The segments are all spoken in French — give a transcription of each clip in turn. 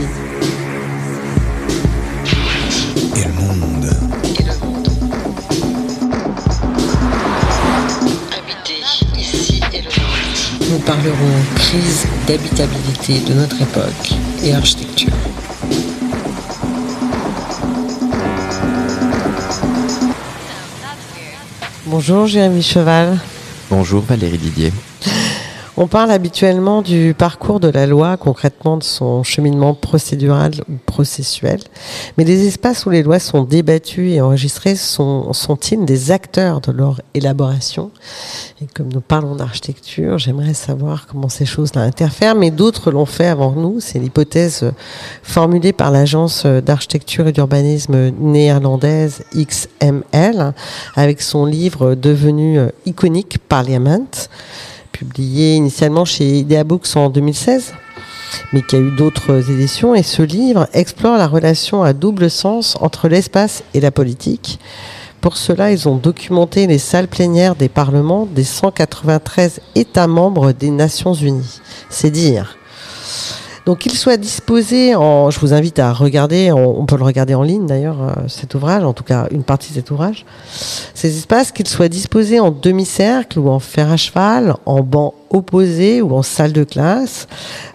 ici. Et le monde. Et le monde. Habiter ici et le monde. Nous parlerons crise d'habitabilité de notre époque et architecture. Bonjour Jérémy Cheval. Bonjour Valérie Didier. On parle habituellement du parcours de la loi, concrètement de son cheminement procédural ou processuel. Mais les espaces où les lois sont débattues et enregistrées sont, sont-ils des acteurs de leur élaboration? Et comme nous parlons d'architecture, j'aimerais savoir comment ces choses-là interfèrent. Mais d'autres l'ont fait avant nous. C'est l'hypothèse formulée par l'agence d'architecture et d'urbanisme néerlandaise XML avec son livre devenu iconique Parliament publié initialement chez Idea Books en 2016, mais qui a eu d'autres éditions. Et ce livre explore la relation à double sens entre l'espace et la politique. Pour cela, ils ont documenté les salles plénières des parlements des 193 États membres des Nations Unies. C'est dire. Donc qu'il soit disposé en, je vous invite à regarder, on, peut le regarder en ligne d'ailleurs, euh, cet ouvrage, en tout cas une partie de cet ouvrage, ces espaces, qu'ils soient disposés en demi-cercle ou en fer à cheval, en banc opposé ou en salle de classe,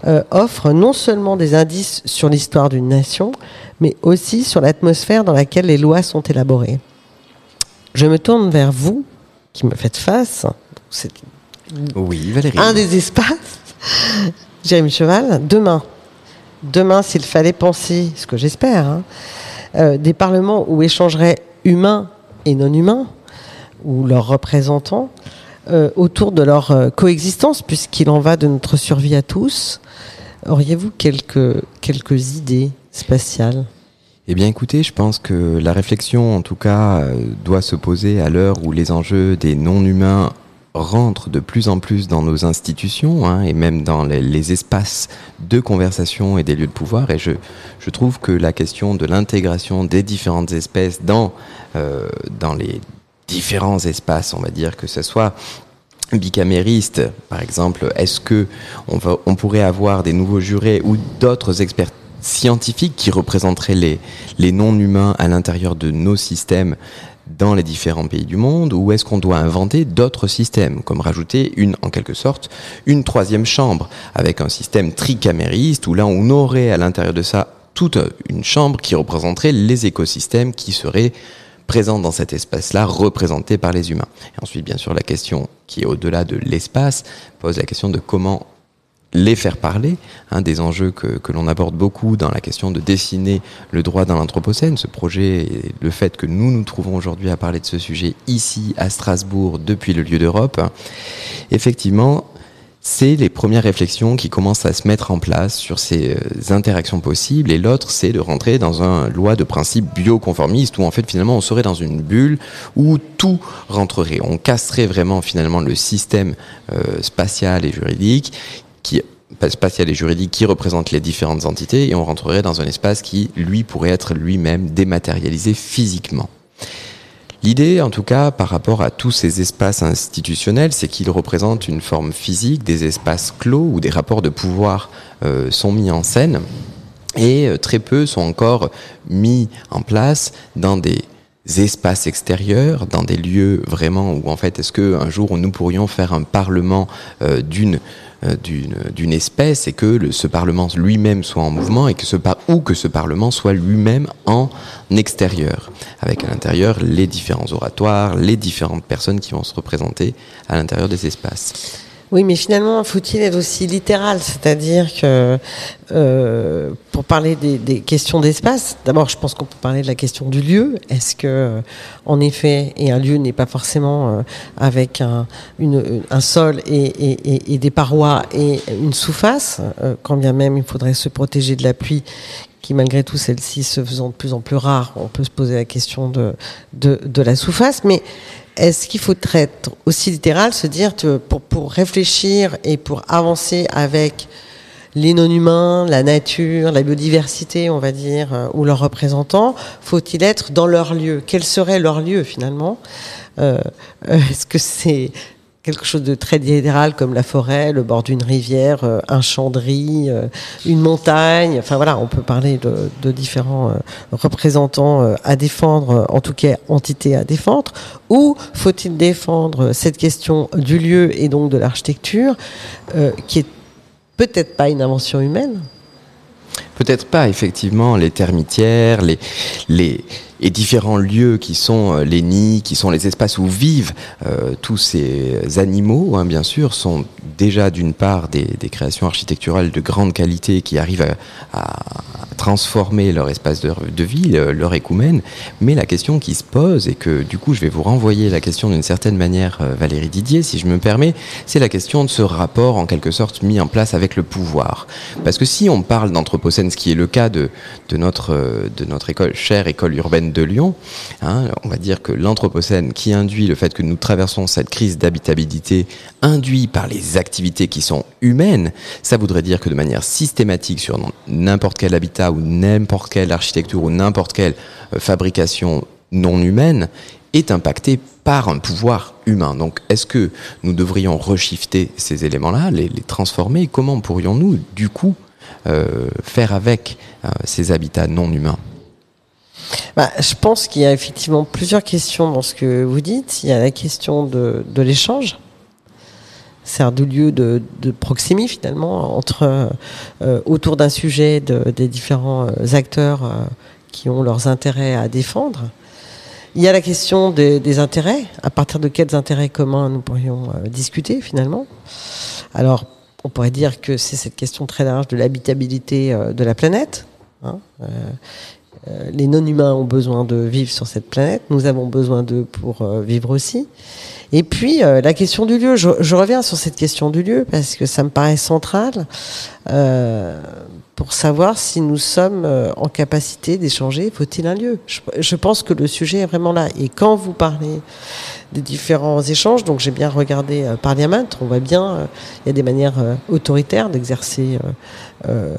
euh, offrent non seulement des indices sur l'histoire d'une nation, mais aussi sur l'atmosphère dans laquelle les lois sont élaborées. Je me tourne vers vous, qui me faites face. C'est oui, Valérie. un des espaces Jérémy Cheval, demain, demain, s'il fallait penser, ce que j'espère, hein, euh, des parlements où échangeraient humains et non humains, ou leurs représentants, euh, autour de leur euh, coexistence, puisqu'il en va de notre survie à tous, auriez-vous quelques, quelques idées spatiales? Eh bien écoutez, je pense que la réflexion en tout cas doit se poser à l'heure où les enjeux des non-humains rentre de plus en plus dans nos institutions hein, et même dans les, espaces de conversation et des lieux de pouvoir. Et je, je trouve que la question de l'intégration des différentes espèces dans, euh, dans les différents espaces, on va dire que ce soit bicamériste, par exemple, est-ce que on, va, on pourrait avoir des nouveaux jurés ou d'autres experts scientifiques qui représenteraient les, les non-humains à l'intérieur de nos systèmes dans les différents pays du monde ou est-ce qu'on doit inventer d'autres systèmes, comme rajouter une, en quelque sorte, une troisième chambre avec un système tricamériste où là on aurait à l'intérieur de ça toute une chambre qui représenterait les écosystèmes qui seraient présents dans cet espace-là, représentés par les humains. Et ensuite, bien sûr, la question qui est au-delà de l'espace pose la question de comment les faire parler, un des enjeux que, que l'on aborde beaucoup dans la question de dessiner le droit dans l'Anthropocène, ce projet et le fait que nous nous trouvons aujourd'hui à parler de ce sujet ici à Strasbourg depuis le lieu d'Europe, effectivement, c'est les premières réflexions qui commencent à se mettre en place sur ces euh, interactions possibles. Et l'autre c'est de rentrer dans un loi de principe bioconformiste où en fait finalement on serait dans une bulle où tout rentrerait, on casserait vraiment finalement le système euh, spatial et juridique qui et juridique qui représente les différentes entités et on rentrerait dans un espace qui, lui, pourrait être lui-même dématérialisé physiquement. L'idée, en tout cas, par rapport à tous ces espaces institutionnels, c'est qu'ils représentent une forme physique, des espaces clos où des rapports de pouvoir euh, sont mis en scène et euh, très peu sont encore mis en place dans des espaces extérieurs, dans des lieux vraiment où en fait est-ce que un jour nous pourrions faire un parlement euh, d'une euh, d'une espèce et que ce Parlement lui-même soit en mouvement et que ce, ou que ce Parlement soit lui-même en extérieur, avec à l'intérieur les différents oratoires, les différentes personnes qui vont se représenter à l'intérieur des espaces? Oui, mais finalement, faut-il être aussi littéral C'est-à-dire que, euh, pour parler des, questions d'espace, d'abord, je pense qu'on peut parler de la question du lieu. Est-ce que, euh, en effet, et un lieu n'est pas forcément euh, avec un, sol et, des parois et une sous-face, quand bien même il faudrait se protéger de la pluie qui malgré tout celle-ci se faisant de plus en plus rare, on peut se poser la question de, de, de la sous-face, mais est-ce qu'il faut être aussi littéral, se dire pour, pour réfléchir et pour avancer avec les non-humains, la nature, la biodiversité, on va dire, euh, ou leurs représentants, faut-il être dans leur lieu? Quel serait leur lieu finalement? Euh, Est-ce que c'est quelque chose de très général comme la forêt, le bord d'une rivière, euh, un champ de riz, euh, une montagne. Enfin voilà, on peut parler de, différents euh, représentants à défendre, en tout cas entités à défendre. Ou faut-il défendre cette question du lieu et donc de l'architecture, qui est peut-être pas une invention humaine, Peut-être pas, effectivement, les termitières, les, les, et différents lieux qui sont euh, les nids, qui sont les espaces où vivent euh, tous ces animaux, hein, bien sûr, sont déjà d'une part des, créations architecturales de grande qualité qui arrivent à, à transformer leur espace de, de, vie, leur écoumène. Mais la question qui se pose, et que du coup je vais vous renvoyer la question d'une certaine manière, euh, Valérie Didier, si je me permets, c'est la question de ce rapport en quelque sorte mis en place avec le pouvoir. Parce que si on parle d'Anthropocène, ce qui est le cas de, de, notre, de notre école, chère école urbaine de Lyon, hein, on va dire que l'Anthropocène qui induit le fait que nous traversons cette crise d'habitabilité induit par les activités qui sont humaines, ça voudrait dire que de manière systématique sur n'importe quel habitat ou n'importe quelle architecture ou n'importe quelle euh, fabrication non humaine est impactée par un pouvoir humain. Donc, est-ce que nous devrions reshifter ces éléments-là, les, transformer? Comment pourrions-nous, du coup, euh, faire avec euh, ces habitats non humains? Bah, je pense qu'il y a effectivement plusieurs questions dans ce que vous dites. Il y a la question de, l'échange c'est du lieu de, proximité finalement euh, autour d'un sujet de, des différents acteurs euh, qui ont leurs intérêts à défendre. Il y a la question des, intérêts, à partir de quels intérêts communs nous pourrions euh, discuter finalement? Alors, on pourrait dire que c'est cette question très large de l'habitabilité euh, de la planète. Hein, euh, les non-humains ont besoin de vivre sur cette planète, nous avons besoin d'eux pour euh, vivre aussi. Et puis euh, la question du lieu, je, reviens sur cette question du lieu parce que ça me paraît central. Euh, pour savoir si nous sommes euh, en capacité d'échanger. Faut-il un lieu? Je, je, pense que le sujet est vraiment là. Et quand vous parlez des différents échanges, donc j'ai bien regardé euh, Parliament, on voit bien euh, il y a des manières euh, autoritaires d'exercer euh,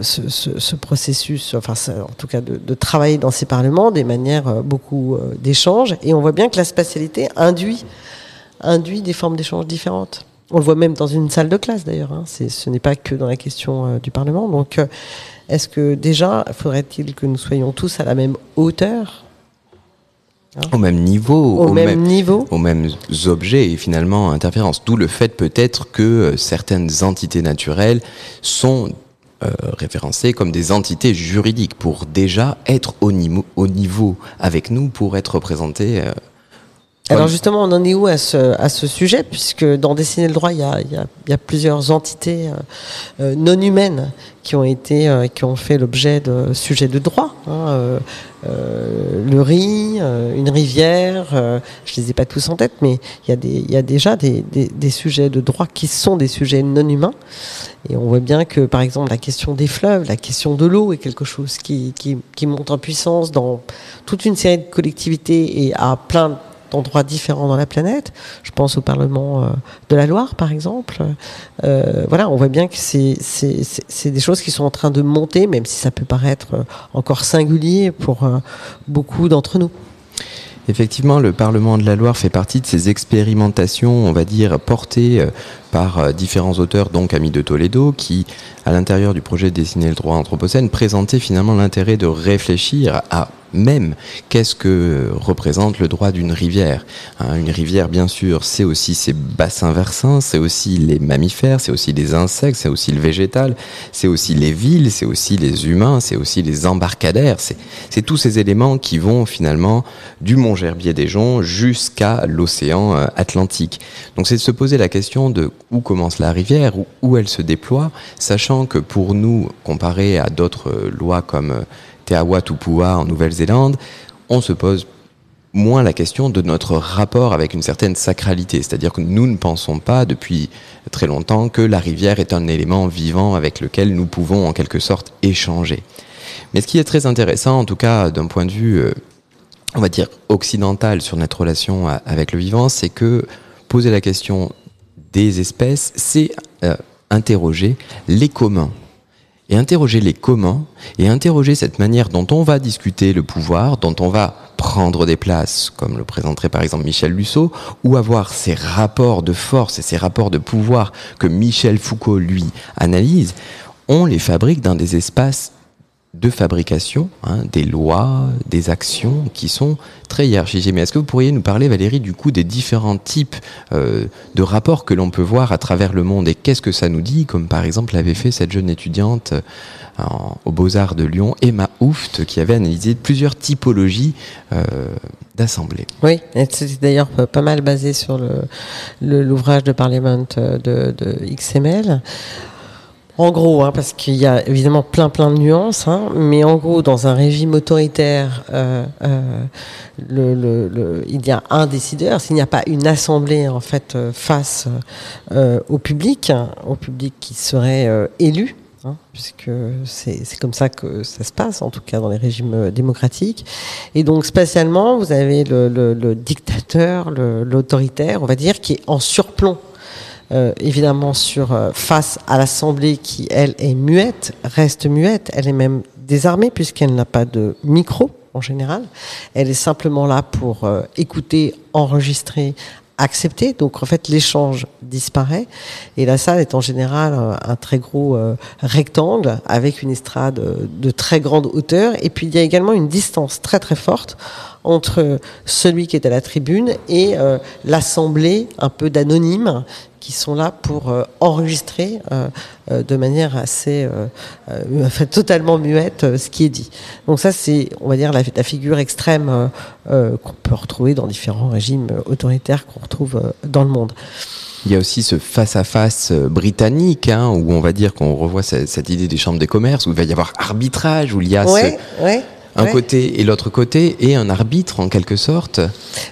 ce, ce, ce, processus, enfin en tout cas de, de, travailler dans ces parlements, des manières beaucoup d'échanges. Et on voit bien que la spatialité induit, induit des formes d'échanges différentes. On le voit même dans une salle de classe d'ailleurs. Hein. Ce n'est pas que dans la question euh, du Parlement. Donc, euh, est-ce que déjà, faudrait-il que nous soyons tous à la même hauteur hein? Au même niveau, au, au même, même, niveau, aux mêmes objets et finalement interférences. D'où le fait peut-être que euh, certaines entités naturelles sont euh, référencées comme des entités juridiques pour déjà être au niveau, au niveau avec nous, pour être représentées. Euh, alors justement, on en est où à ce, à ce sujet Puisque dans Dessiner le droit, il y a, il y a, il y a plusieurs entités euh, non humaines qui ont été, euh, qui ont fait l'objet de sujets de droit. Hein, euh, le riz, une rivière, je les ai pas tous en tête, mais il y a, des, il y a déjà des, des, des, sujets de droit qui sont des sujets non humains. Et on voit bien que, par exemple, la question des fleuves, la question de l'eau est quelque chose qui, qui, qui monte en puissance dans toute une série de collectivités et à plein d'endroits différents dans la planète. Je pense au Parlement euh, de la Loire, par exemple. Euh, voilà, on voit bien que c'est des choses qui sont en train de monter, même si ça peut paraître encore singulier pour euh, beaucoup d'entre nous. Effectivement, le Parlement de la Loire fait partie de ces expérimentations, on va dire, portées par différents auteurs, donc Amis de Toledo, qui, à l'intérieur du projet Dessiner le droit anthropocène, présentaient finalement l'intérêt de réfléchir à même qu'est-ce que représente le droit d'une rivière. Hein, une rivière, bien sûr, c'est aussi ses bassins versants, c'est aussi les mammifères, c'est aussi les insectes, c'est aussi le végétal, c'est aussi les villes, c'est aussi les humains, c'est aussi les embarcadères. C'est tous ces éléments qui vont finalement du mont Gerbier des Joncs jusqu'à l'océan Atlantique. Donc c'est de se poser la question de où commence la rivière, où elle se déploie, sachant que pour nous, comparé à d'autres lois comme Te Awatupua en Nouvelle-Zélande, on se pose moins la question de notre rapport avec une certaine sacralité. C'est-à-dire que nous ne pensons pas depuis très longtemps que la rivière est un élément vivant avec lequel nous pouvons en quelque sorte échanger. Mais ce qui est très intéressant, en tout cas d'un point de vue, euh, on va dire, occidental sur notre relation avec le vivant, c'est que poser la question des espèces, c'est euh, interroger les communs. Et interroger les communs et interroger cette manière dont on va discuter le pouvoir, dont on va prendre des places, comme le présenterait par exemple Michel Lussot, ou avoir ces rapports de force et ces rapports de pouvoir que Michel Foucault, lui, analyse, on les fabrique dans des espaces de fabrication, hein, des lois, des actions qui sont très hiérarchisées. Mais est-ce que vous pourriez nous parler, Valérie, du coup des différents types euh, de rapports que l'on peut voir à travers le monde? Et qu'est-ce que ça nous dit, comme par exemple l'avait fait cette jeune étudiante euh, aux Beaux-Arts de Lyon, Emma Houft, qui avait analysé plusieurs typologies euh, d'assemblées? Oui, c'était d'ailleurs pas mal basé sur l'ouvrage de Parliament de XML. En gros, hein, parce qu'il y a évidemment plein plein de nuances, hein, mais en gros, dans un régime autoritaire, euh, euh, il y a un décideur. S'il n'y a pas une assemblée en fait euh, face au public, au public qui serait élu, Hein, puisque c'est comme ça que ça se passe, en tout cas dans les régimes démocratiques. Et donc spatialement, vous avez le, le, le dictateur, l'autoritaire, on va dire, qui est en surplomb euh, évidemment sur euh, face à l'Assemblée qui, elle, est muette, reste muette, elle est même désarmée puisqu'elle n'a pas de micro en général. Elle est simplement là pour euh, écouter, enregistrer, accepter. Donc en fait, l'échange disparaît. Et la salle est en général un, très gros rectangle avec une estrade de très grande hauteur. Et puis il y a également une distance très très forte entre celui qui est à la tribune et euh, l'assemblée un peu d'anonymes qui sont là pour euh, enregistrer euh, de manière assez enfin, totalement muette ce qui est dit. Donc ça c'est on va dire la, la figure extrême qu'on peut retrouver dans différents régimes autoritaires qu'on retrouve dans le monde. Il y a aussi ce face-à-face britannique, hein, où on va dire qu'on revoit cette, cette, idée des chambres des commerces, où il va y avoir arbitrage, où il y a ouais, ce, ouais un ouais. côté et l'autre côté, et un arbitre en quelque sorte.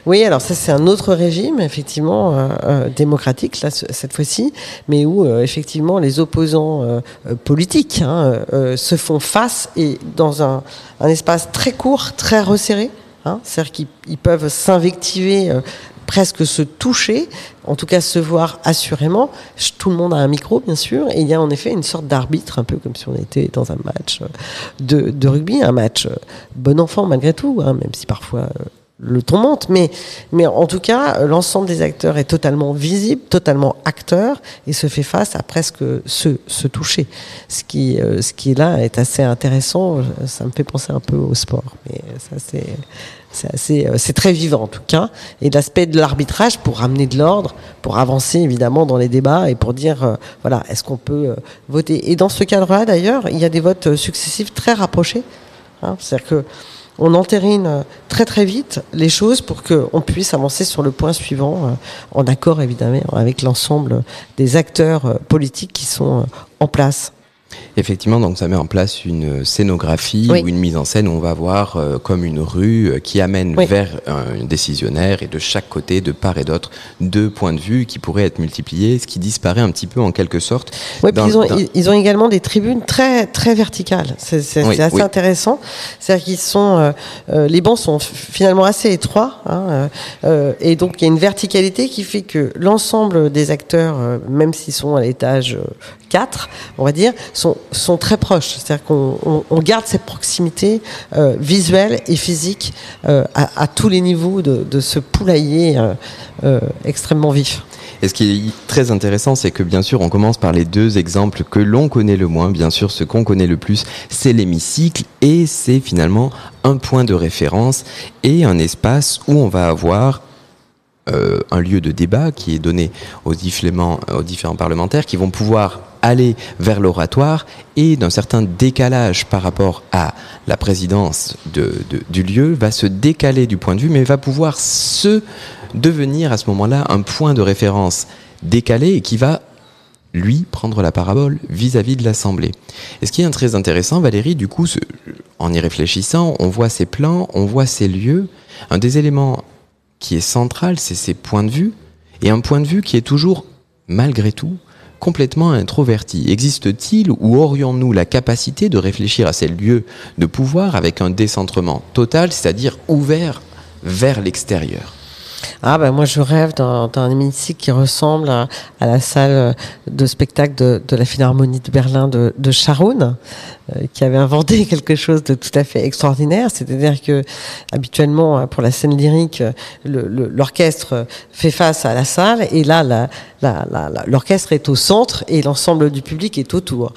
Oui, alors ça c'est un autre régime, effectivement, euh, euh, démocratique, là, cette fois-ci, mais où euh, effectivement les opposants politiques hein, se font face et dans un, un, espace très court, très resserré. Hein, C'est-à-dire qu'ils peuvent s'invectiver presque se toucher, en tout cas se voir assurément. Tout le monde a un micro, bien sûr, et il y a en effet une sorte d'arbitre, un peu comme si on était dans un match de, rugby, un match bon enfant malgré tout, hein, même si parfois le ton monte, mais, mais en tout cas, l'ensemble des acteurs est totalement visible, totalement acteur, et se fait face à presque se, se toucher. Ce qui, euh, ce qui là est assez intéressant, ça me fait penser un peu au sport, mais ça c'est c'est assez, c'est très vivant en tout cas. Et l'aspect de l'arbitrage pour ramener de l'ordre, pour avancer évidemment dans les débats et pour dire, euh, voilà, est-ce qu'on peut euh, voter. Et dans ce cadre-là, d'ailleurs, il y a des votes successifs très rapprochés. Hein, C'est-à-dire que on entérine très très vite les choses pour qu'on puisse avancer sur le point suivant, euh, en accord évidemment avec l'ensemble des acteurs politiques qui sont en place. Effectivement, donc ça met en place une scénographie oui. ou une mise en scène où on va voir euh, comme une rue euh, qui amène oui. vers un décisionnaire et de chaque côté, de part et d'autre, deux points de vue qui pourraient être multipliés, ce qui disparaît un petit peu en quelque sorte. Oui, dans, ils, ont, dans... ils ont également des tribunes très très verticales. C'est oui, assez intéressant. C'est-à-dire qu'ils sont, euh, les bancs sont finalement assez étroits, hein, euh, et donc il y a une verticalité qui fait que l'ensemble des acteurs, euh, même s'ils sont à l'étage 4, on va dire, sont, très proches. C'est-à-dire qu'on on, on garde cette proximité euh, visuelle et physique euh, à, tous les niveaux de, de ce poulailler euh, extrêmement vif. Et ce qui est très intéressant, c'est que bien sûr, on commence par les deux exemples que l'on connaît le moins. Bien sûr, ce qu'on connaît le plus, c'est l'hémicycle et c'est finalement un point de référence et un espace où on va avoir euh, un lieu de débat qui est donné aux différents, parlementaires qui vont pouvoir aller vers l'oratoire et d'un certain décalage par rapport à la présidence de, de, du lieu va se décaler du point de vue mais va pouvoir se devenir à ce moment-là un point de référence décalé et qui va lui prendre la parabole vis-à-vis -vis de l'Assemblée. Et ce qui est très intéressant, Valérie, du coup, en y réfléchissant, on voit ces plans, on voit ces lieux. Un des éléments qui est central, c'est ces points de vue, et un point de vue qui est toujours, malgré tout, complètement introverti. Existe-t-il ou aurions-nous la capacité de réfléchir à ces lieux de pouvoir avec un décentrement total, c'est-à-dire ouvert vers l'extérieur? Ah ben moi je rêve d'un hémicycle qui ressemble à, la salle de spectacle de, la Philharmonie de Berlin de, de euh, qui avait inventé quelque chose de tout à fait extraordinaire. C'est-à-dire que habituellement hein, pour la scène lyrique, l'orchestre fait face à la salle et là l'orchestre est au centre et l'ensemble du public est autour.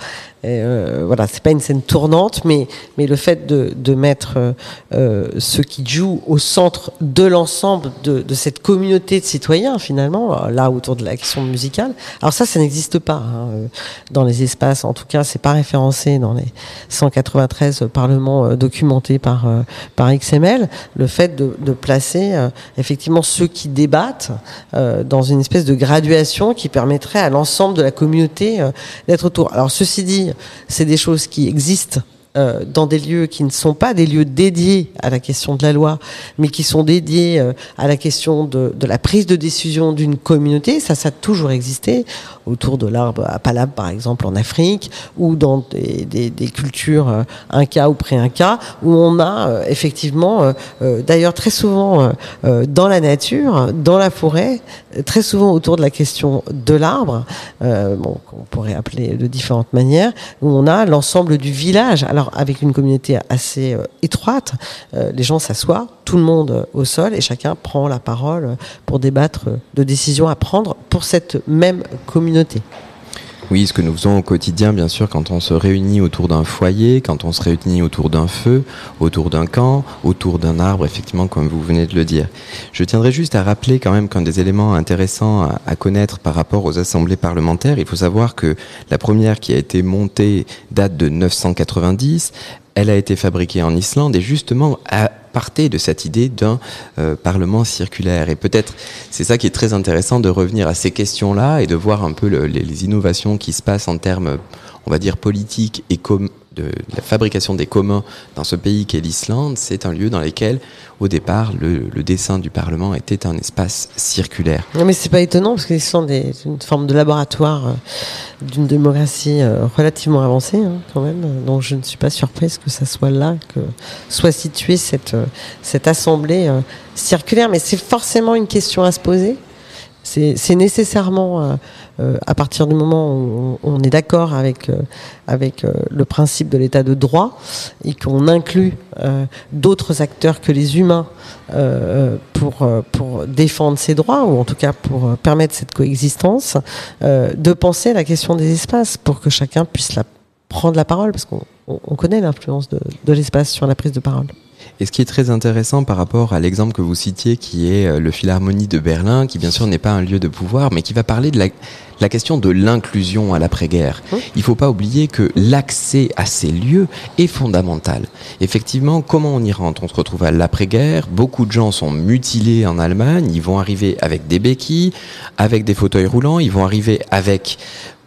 Euh, voilà, c'est pas une scène tournante, mais mais le fait de, de mettre euh, ceux qui jouent au centre de l'ensemble de, de, cette communauté de citoyens finalement, là autour de la question musicale. Alors ça, ça n'existe pas hein, euh, dans les espaces. En tout cas, c'est pas référencé dans les 193 parlements euh, documentés par euh, par XML. Le fait de, de placer effectivement ceux qui débattent dans une espèce de graduation qui permettrait à l'ensemble de la communauté d'être autour. Alors ceci dit c'est des choses qui existent euh, dans des lieux qui ne sont pas des lieux dédiés à la question de la loi, mais qui sont dédiés euh, à la question de, de, la prise de décision d'une communauté. Ça, ça a toujours existé autour de l'arbre à Palab, par exemple, en Afrique, ou dans des, des, des cultures euh, inca ou pré-inca, où on a effectivement, d'ailleurs très souvent dans la nature, dans la forêt, très souvent autour de la question de l'arbre, qu'on pourrait appeler de différentes manières, où on a l'ensemble du village. Alors avec une communauté assez euh, étroite, euh, les gens s'assoient, tout le monde euh, au sol, et chacun prend la parole pour débattre de décisions à prendre pour cette même communauté. Oui, ce que nous faisons au quotidien, bien sûr, quand on se réunit autour d'un foyer, quand on se réunit autour d'un feu, autour d'un camp, autour d'un arbre, effectivement, comme vous venez de le dire. Je tiendrai juste à rappeler quand même qu'un des éléments intéressants à, connaître par rapport aux assemblées parlementaires, il faut savoir que la première qui a été montée date de 990. Elle a été fabriquée en Islande et justement à partait de cette idée d'un euh, Parlement circulaire. Et peut-être c'est ça qui est très intéressant de revenir à ces questions-là et de voir un peu le, les, les, innovations qui se passent en termes, on va dire, politiques et com de la fabrication des communs dans ce pays qu'est l'Islande, c'est un lieu dans lequel, au départ, le, dessin du Parlement était un espace circulaire. Non, mais c'est pas étonnant parce l'Islande est une forme de laboratoire euh, d'une démocratie euh, relativement avancée, hein, quand même. Donc je ne suis pas surprise que ça soit là que soit située cette euh, cette assemblée circulaire. Mais c'est forcément une question à se poser. C'est nécessairement, euh, euh, à partir du moment où on, est d'accord avec, euh, avec le principe de l'état de droit et qu'on inclut d'autres acteurs que les humains pour, pour défendre ces droits, ou en tout cas pour permettre cette coexistence, de penser à la question des espaces pour que chacun puisse la, prendre la parole, parce qu'on connaît l'influence de, de l'espace sur la prise de parole. Et ce qui est très intéressant par rapport à l'exemple que vous citiez, qui est euh, le Philharmonie de Berlin, qui bien sûr n'est pas un lieu de pouvoir, mais qui va parler de la, la question de l'inclusion à l'après-guerre. Mmh. Il ne faut pas oublier que l'accès à ces lieux est fondamental. Effectivement, comment on y rentre? On se retrouve à l'après-guerre, beaucoup de gens sont mutilés en Allemagne, ils vont arriver avec des béquilles, avec des fauteuils roulants, ils vont arriver avec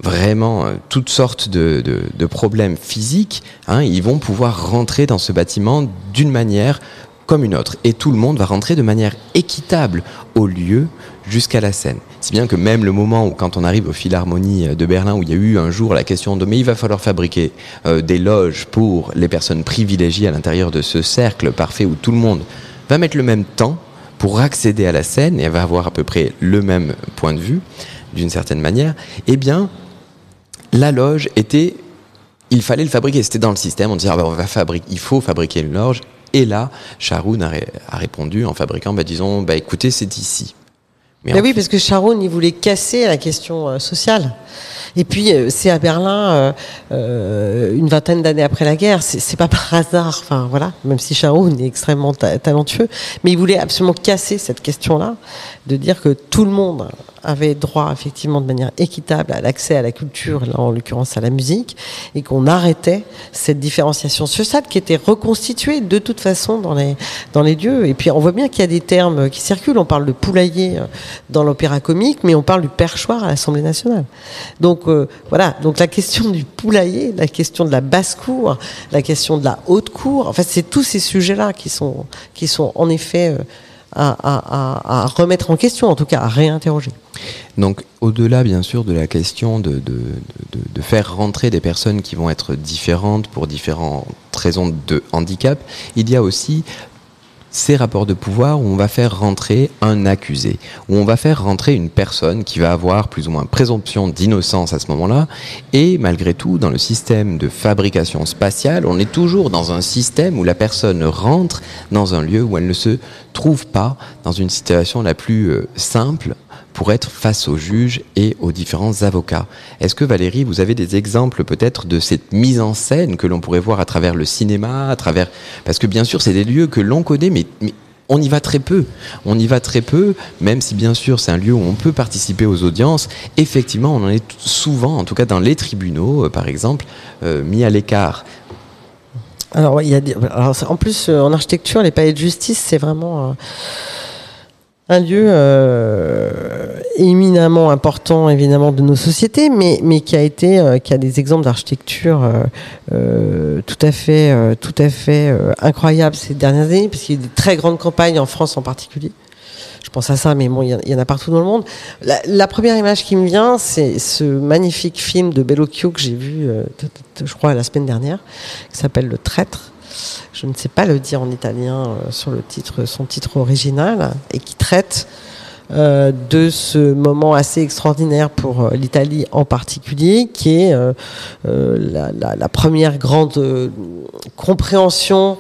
vraiment euh, toutes sortes de, de, de problèmes physiques, hein, ils vont pouvoir rentrer dans ce bâtiment d'une manière comme une autre. Et tout le monde va rentrer de manière équitable au lieu jusqu'à la scène. Si bien que même le moment où quand on arrive aux Philharmonies de Berlin, où il y a eu un jour la question de mais il va falloir fabriquer euh, des loges pour les personnes privilégiées à l'intérieur de ce cercle parfait où tout le monde va mettre le même temps pour accéder à la scène et va avoir à peu près le même point de vue, d'une certaine manière, eh bien, la loge était, il fallait le fabriquer. C'était dans le système. On disait, ah ben, on va fabriquer, il faut fabriquer une loge. Et là, Charoun a, a répondu en fabriquant, bah, disons, bah, écoutez, c'est ici. Mais oui, parce que Charoun, il voulait casser la question euh, sociale. Et puis, euh, c'est à Berlin, euh, une vingtaine d'années après la guerre. C'est pas par hasard, enfin voilà, même si Charoun est extrêmement ta talentueux, mais il voulait absolument casser cette question-là, de dire que tout le monde avait droit effectivement de manière équitable à l'accès à la culture, là en l'occurrence à la musique, et qu'on arrêtait cette différenciation sociale qui était reconstituée de toute façon dans les dans les lieux. Et puis on voit bien qu'il y a des termes qui circulent. On parle de poulailler dans l'opéra comique, mais on parle du perchoir à l'Assemblée nationale. Donc euh, voilà. Donc la question du poulailler, la question de la basse cour, la question de la haute cour. En fait, c'est tous ces sujets-là qui sont qui sont en effet euh, à, remettre en question, en tout cas à réinterroger. Donc au-delà bien sûr de la question de, de, de, faire rentrer des personnes qui vont être différentes pour différentes raisons de handicap, il y a aussi ces rapports de pouvoir où on va faire rentrer un accusé, où on va faire rentrer une personne qui va avoir plus ou moins présomption d'innocence à ce moment-là. Et malgré tout, dans le système de fabrication spatiale, on est toujours dans un système où la personne rentre dans un lieu où elle ne se trouve pas dans une situation la plus euh, simple pour être face aux juges et aux différents avocats. Est-ce que Valérie, vous avez des exemples peut-être de cette mise en scène que l'on pourrait voir à travers le cinéma, à travers parce que bien sûr c'est des lieux que l'on connaît, mais, on y va très peu. On y va très peu, même si bien sûr c'est un lieu où on peut participer aux audiences. Effectivement, on en est souvent, en tout cas dans les tribunaux, euh, par exemple, euh, mis à l'écart. Alors, il y a alors, en plus euh, en architecture, les palais de justice, c'est vraiment un lieu euh, éminemment important évidemment de nos sociétés, mais, mais qui a été euh, qui a des exemples d'architecture euh, euh tout à fait euh, tout à fait incroyables ces dernières années, parce qu'il y a des très grandes campagnes en France en particulier. Je pense à ça, mais bon, il y, en a partout dans le monde. La, la première image qui me vient, c'est ce magnifique film de Bellocchio que j'ai vu, je crois, la semaine dernière, qui s'appelle Le Traître je ne sais pas le dire en italien euh, sur le titre, son titre original, et qui traite euh, de ce moment assez extraordinaire pour euh, l'Italie en particulier, qui est la, première grande compréhension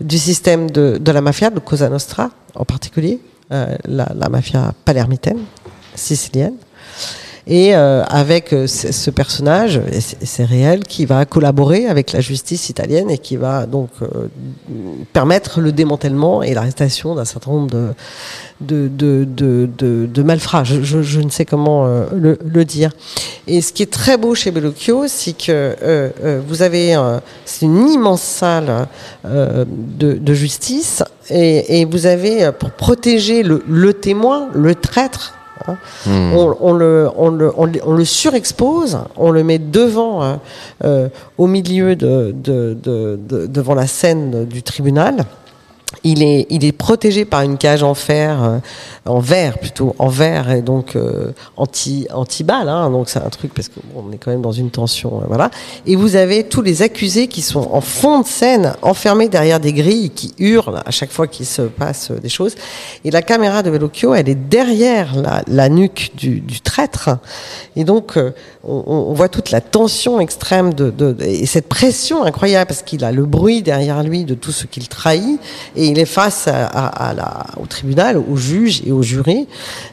du système de, la mafia, de Cosa Nostra en particulier, la, mafia palermitaine, sicilienne et euh, avec euh, ce personnage, c'est réel, qui va collaborer avec la justice italienne et qui va donc euh, permettre le démantèlement et l'arrestation d'un certain nombre de, malfrats. Je, ne sais comment le, dire. Et ce qui est très beau chez Bellocchio, c'est que vous avez c'est une immense salle de, justice et, vous avez pour protéger le témoin, le traître Hein. Hmm. On, le, on, le, on, le, surexpose, on le met devant, euh, euh, au milieu de, de, de, devant la scène du tribunal. Il est, protégé par une cage en fer, euh, en verre plutôt, en verre et donc euh, anti anti balle. Hein, donc c'est un truc parce qu'on est quand même dans une tension, euh, voilà. Et vous avez tous les accusés qui sont en fond de scène, enfermés derrière des grilles, qui hurlent à chaque fois qu'il se passe des choses. Et la caméra de Bellocchio, elle est derrière la, nuque du, traître. Et donc on, voit toute la tension extrême de, et cette pression incroyable parce qu'il a le bruit derrière lui de tout ce qu'il trahit il est face au tribunal, au juge et au jury.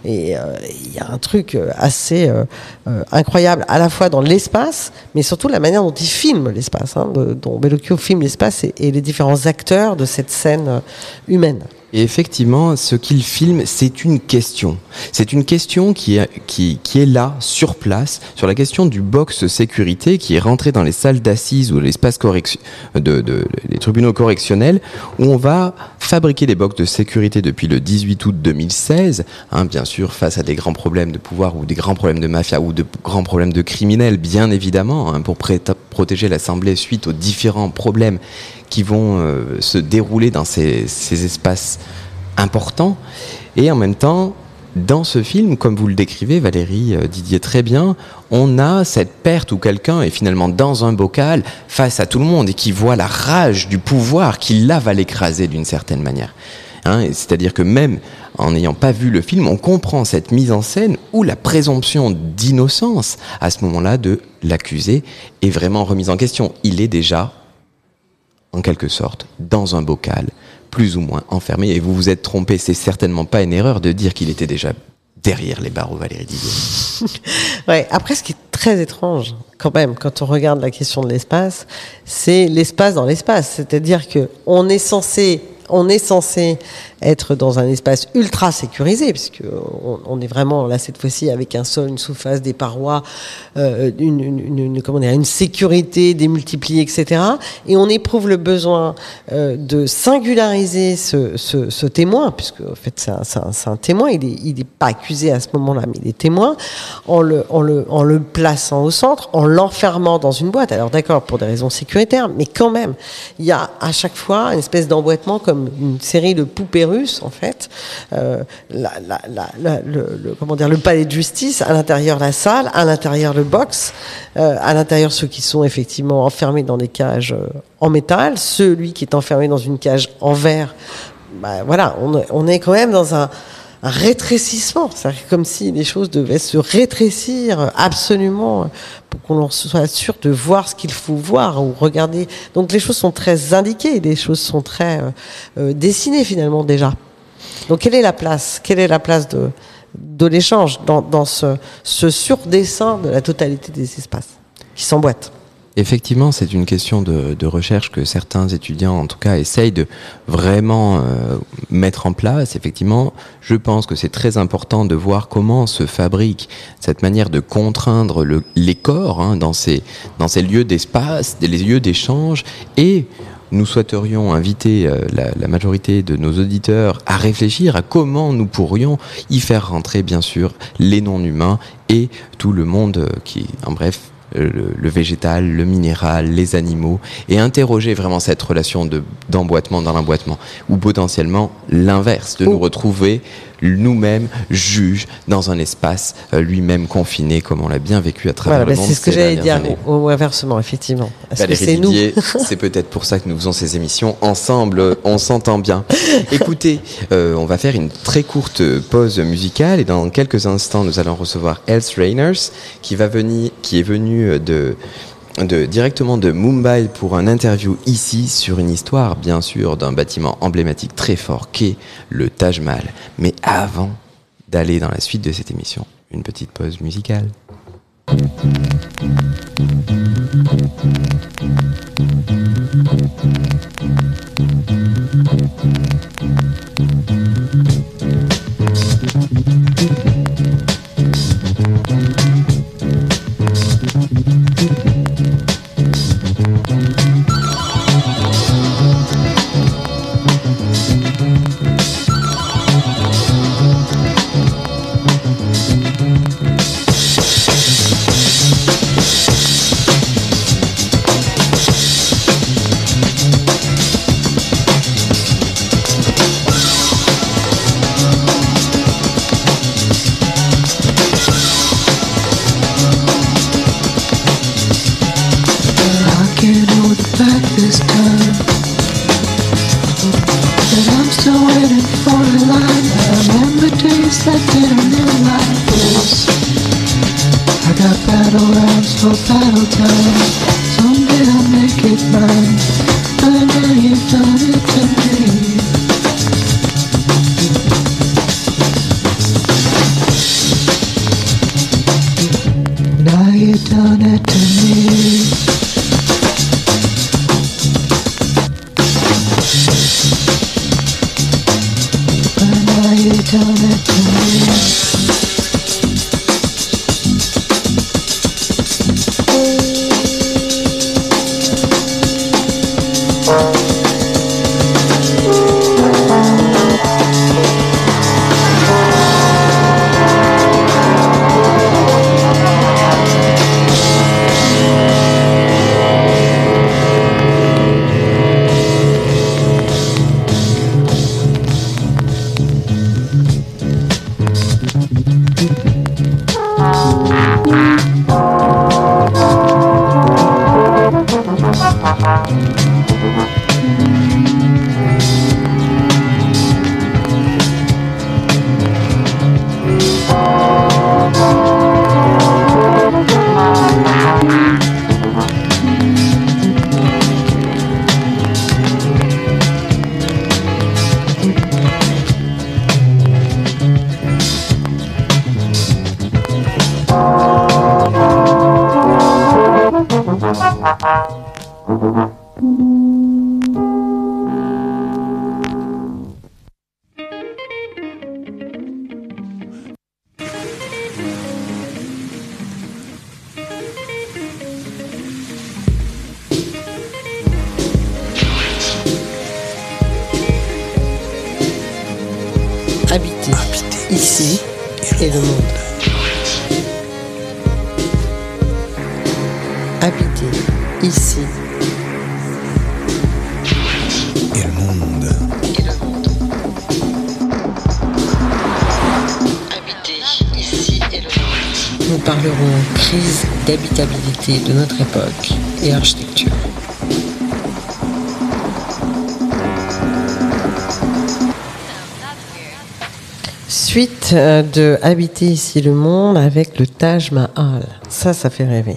Et euh, il y a un truc assez euh, euh, incroyable, à la fois dans l'espace, mais surtout la manière dont il filme l'espace, hein, dont Bellocchio filme l'espace et, les différents acteurs de cette scène humaine. Et effectivement, ce qu'il filme, c'est une question. C'est une question qui est, là, sur place, sur la question du box sécurité qui est rentré dans les salles d'assises ou l'espace de, les tribunaux correctionnels, où on va fabriquer des box de sécurité depuis le 18 août 2016, hein, bien sûr, face à des grands problèmes de pouvoir ou des grands problèmes de mafia ou de grands problèmes de criminels, bien évidemment, hein, pour protéger l'Assemblée suite aux différents problèmes qui vont euh, se dérouler dans ces, ces, espaces importants. Et en même temps, dans ce film, comme vous le décrivez, Valérie euh, Didier très bien, on a cette perte où quelqu'un est finalement dans un bocal face à tout le monde et qui voit la rage du pouvoir qui là va l'écraser d'une certaine manière. Hein, C'est-à-dire que même en n'ayant pas vu le film, on comprend cette mise en scène où la présomption d'innocence à ce moment-là de l'accusé est vraiment remise en question. Il est déjà en quelque sorte, dans un bocal, plus ou moins enfermé. Et vous vous êtes trompé, c'est certainement pas une erreur de dire qu'il était déjà derrière les barreaux, Valérie Didier. après, ce qui est très étrange, quand même, quand on regarde la question de l'espace, c'est l'espace dans l'espace. C'est-à-dire que on est censé on est censé être dans un espace ultra sécurisé, puisque on, est vraiment là cette fois-ci avec un sol, une surface, des parois, euh, une, une, une, comment dire, une sécurité démultipliée, etc. Et on éprouve le besoin euh, de singulariser ce, témoin, puisque en fait c'est un, témoin, il n'est pas accusé à ce moment-là, mais il est témoin, en le, en en le plaçant au centre, en l'enfermant dans une boîte. Alors d'accord, pour des raisons sécuritaires, mais quand même, il y a à chaque fois une espèce d'emboîtement comme une série de poupées en fait. Euh, le, comment dire, le palais de justice, à l'intérieur la salle, à l'intérieur le box, euh, à l'intérieur ceux qui sont effectivement enfermés dans des cages euh, en métal, celui qui est enfermé dans une cage en verre. Bah, voilà, on est quand même dans un un rétrécissement. C'est comme si les choses devaient se rétrécir absolument pour qu'on soit sûr de voir ce qu'il faut voir ou regarder. Donc les choses sont très indiquées, les choses sont très euh, euh, dessinées finalement déjà. Donc quelle est la place? Quelle est la place de, de l'échange dans, dans ce, ce surdessin de la totalité des espaces qui s'emboîtent? Effectivement, c'est une question de, recherche que certains étudiants, en tout cas, essayent de vraiment euh, mettre en place. Effectivement, je pense que c'est très important de voir comment se fabrique cette manière de contraindre le, les corps hein, dans, ces, lieux d'espace, les lieux d'échange et nous souhaiterions inviter euh, la, la, majorité de nos auditeurs à réfléchir à comment nous pourrions y faire rentrer, bien sûr, les non-humains et tout le monde qui, en bref, le, le, végétal, le minéral, les animaux, et interroger vraiment cette relation d'emboîtement dans l'emboîtement, ou potentiellement l'inverse, de oh. nous retrouver nous-mêmes juges dans un espace euh, lui-même confiné, comme on l'a bien vécu à travers voilà, le monde. C'est ce que j'allais dire, ou inversement, effectivement. c'est nous C'est peut-être pour ça que nous faisons ces émissions ensemble, on s'entend bien. Écoutez, euh, on va faire une très courte pause musicale, et dans quelques instants, nous allons recevoir Else Rainers, qui, va venir, qui est venu de directement de Mumbai pour un interview ici sur une histoire, bien sûr, d'un bâtiment emblématique très fort qu'est le Taj Mahal. Mais avant d'aller dans la suite de cette émission, une petite pause musicale. De notre époque et architecture. Suite euh, de Habiter ici le monde avec le Taj Mahal. Ça, ça fait rêver.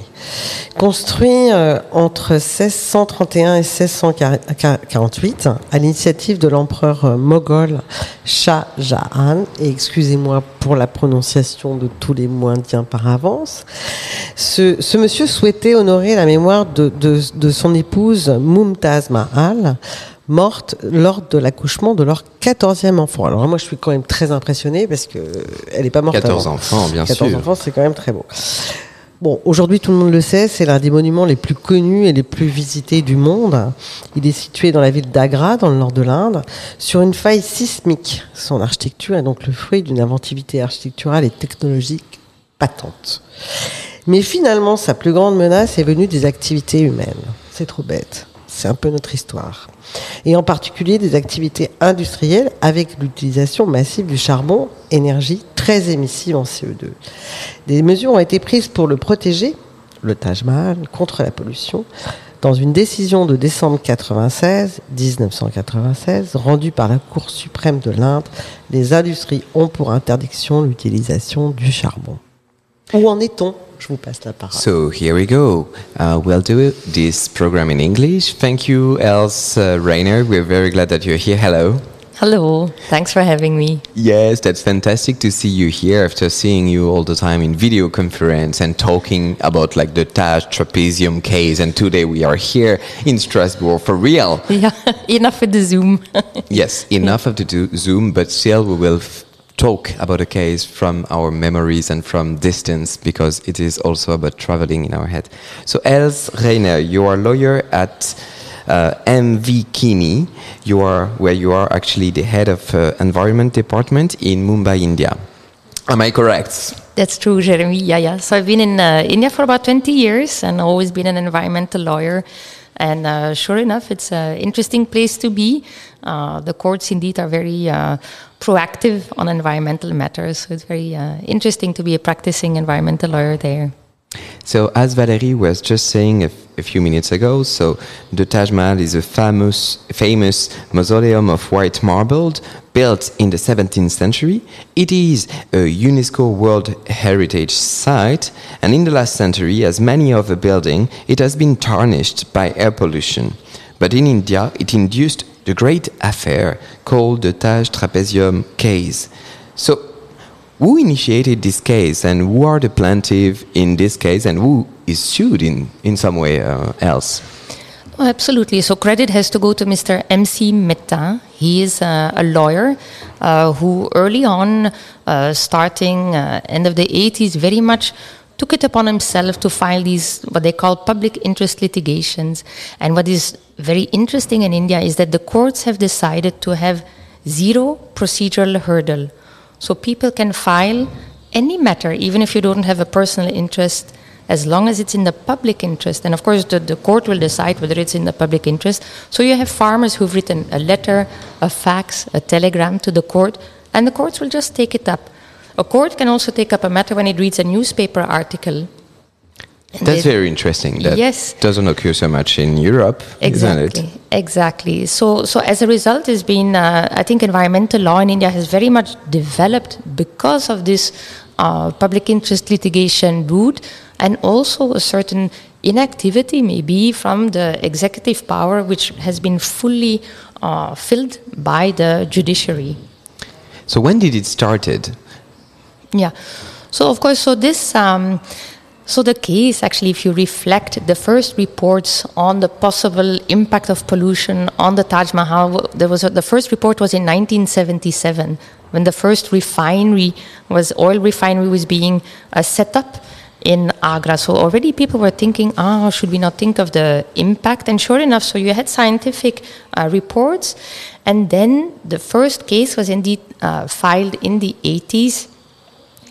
Construit euh, entre 1631 et 1648 à l'initiative de l'empereur euh, moghol Shah Jahan, et excusez-moi pour la prononciation de tous les mots indiens par avance, ce, ce monsieur souhaitait honorer la mémoire de, de, de son épouse Mumtaz Mahal, morte lors de l'accouchement de leur 14e enfant. Alors moi, je suis quand même très impressionnée parce que elle n'est pas morte 14 avant. enfants, bien 14 sûr. enfants, c'est quand même très beau. Bon, aujourd'hui, tout le monde le sait, c'est l'un des monuments les plus connus et les plus visités du monde. Il est situé dans la ville d'Agra, dans le nord de l'Inde, sur une faille sismique. Son architecture est donc le fruit d'une inventivité architecturale et technologique patente. Mais finalement, sa plus grande menace est venue des activités humaines. C'est trop bête. C'est un peu notre histoire. Et en particulier des activités industrielles avec l'utilisation massive du charbon, énergie très émissive en CO2. Des mesures ont été prises pour le protéger, le Taj Mahal, contre la pollution, dans une décision de décembre 96, 1996, rendue par la Cour suprême de l'Inde, les industries ont pour interdiction l'utilisation du charbon. Où en est-on? Je vous passe la parole. So here we go. Uh, we'll do this program in English. Thank you, Els uh, Rainer. We're very glad that you're here. Hello. Hello, thanks for having me. Yes, that's fantastic to see you here after seeing you all the time in video conference and talking about like the Taj trapezium case. And today we are here in Strasbourg for real. Yeah, enough with the Zoom. Yes, enough of the do- Zoom, but still we will f- talk about a case from our memories and from distance because it is also about traveling in our head. So, Els Reiner, you are lawyer at uh, MV Kini. You are where you are actually the head of uh, environment department in Mumbai, India. Am I correct? That's true, Jeremy. Yeah, yeah. So I've been in uh, India for about 20 years and always been an environmental lawyer. And uh, sure enough, it's an interesting place to be. Uh, the courts indeed are very uh, proactive on environmental matters. So it's very uh, interesting to be a practicing environmental lawyer there. So, as Valerie was just saying a, few minutes ago, so the Taj Mahal is a famous, famous mausoleum of white marble built in the 17th century. It is a UNESCO World Heritage Site, and in the last century, as many of the building, it has been tarnished by air pollution. But in India, it induced the great affair called the Taj Trapezium case. So, who initiated this case and who are the plaintiff in this case and who is sued in, in some way uh, else? Oh, absolutely. So credit has to go to Mr. M.C. Mehta. He is uh, a lawyer uh, who early on, uh, starting uh, end of the 80s, very much took it upon himself to file these what they call public interest litigations. And what is very interesting in India is that the courts have decided to have zero procedural hurdle. So people can file any matter, even if you don't have a personal interest, as long as it's in the public interest. And of course, the, the court will decide whether it's in the public interest. So you have farmers who've written a letter, a fax, a telegram to the court, and the courts will just take it up. A court can also take up a matter when it reads a newspaper article. That's very interesting. That Yes. doesn't occur so much in Europe, Exactly, isn't it? exactly. So, so as a result, has been uh, I think environmental law in India has very much developed because of this uh, public interest litigation route, and also a certain inactivity maybe from the executive power, which has been fully uh, filled by the judiciary. So when did it started? Yeah. So of course, so this, um, so the case actually, if you reflect the first reports on the possible impact of pollution on the Taj Mahal, there was a, the first report was in 1977 when the first refinery was oil refinery was being uh, set up in Agra. So already people were thinking, ah, should we not think of the impact? And sure enough, so you had scientific uh, reports, and then the first case was indeed uh, filed in the 80s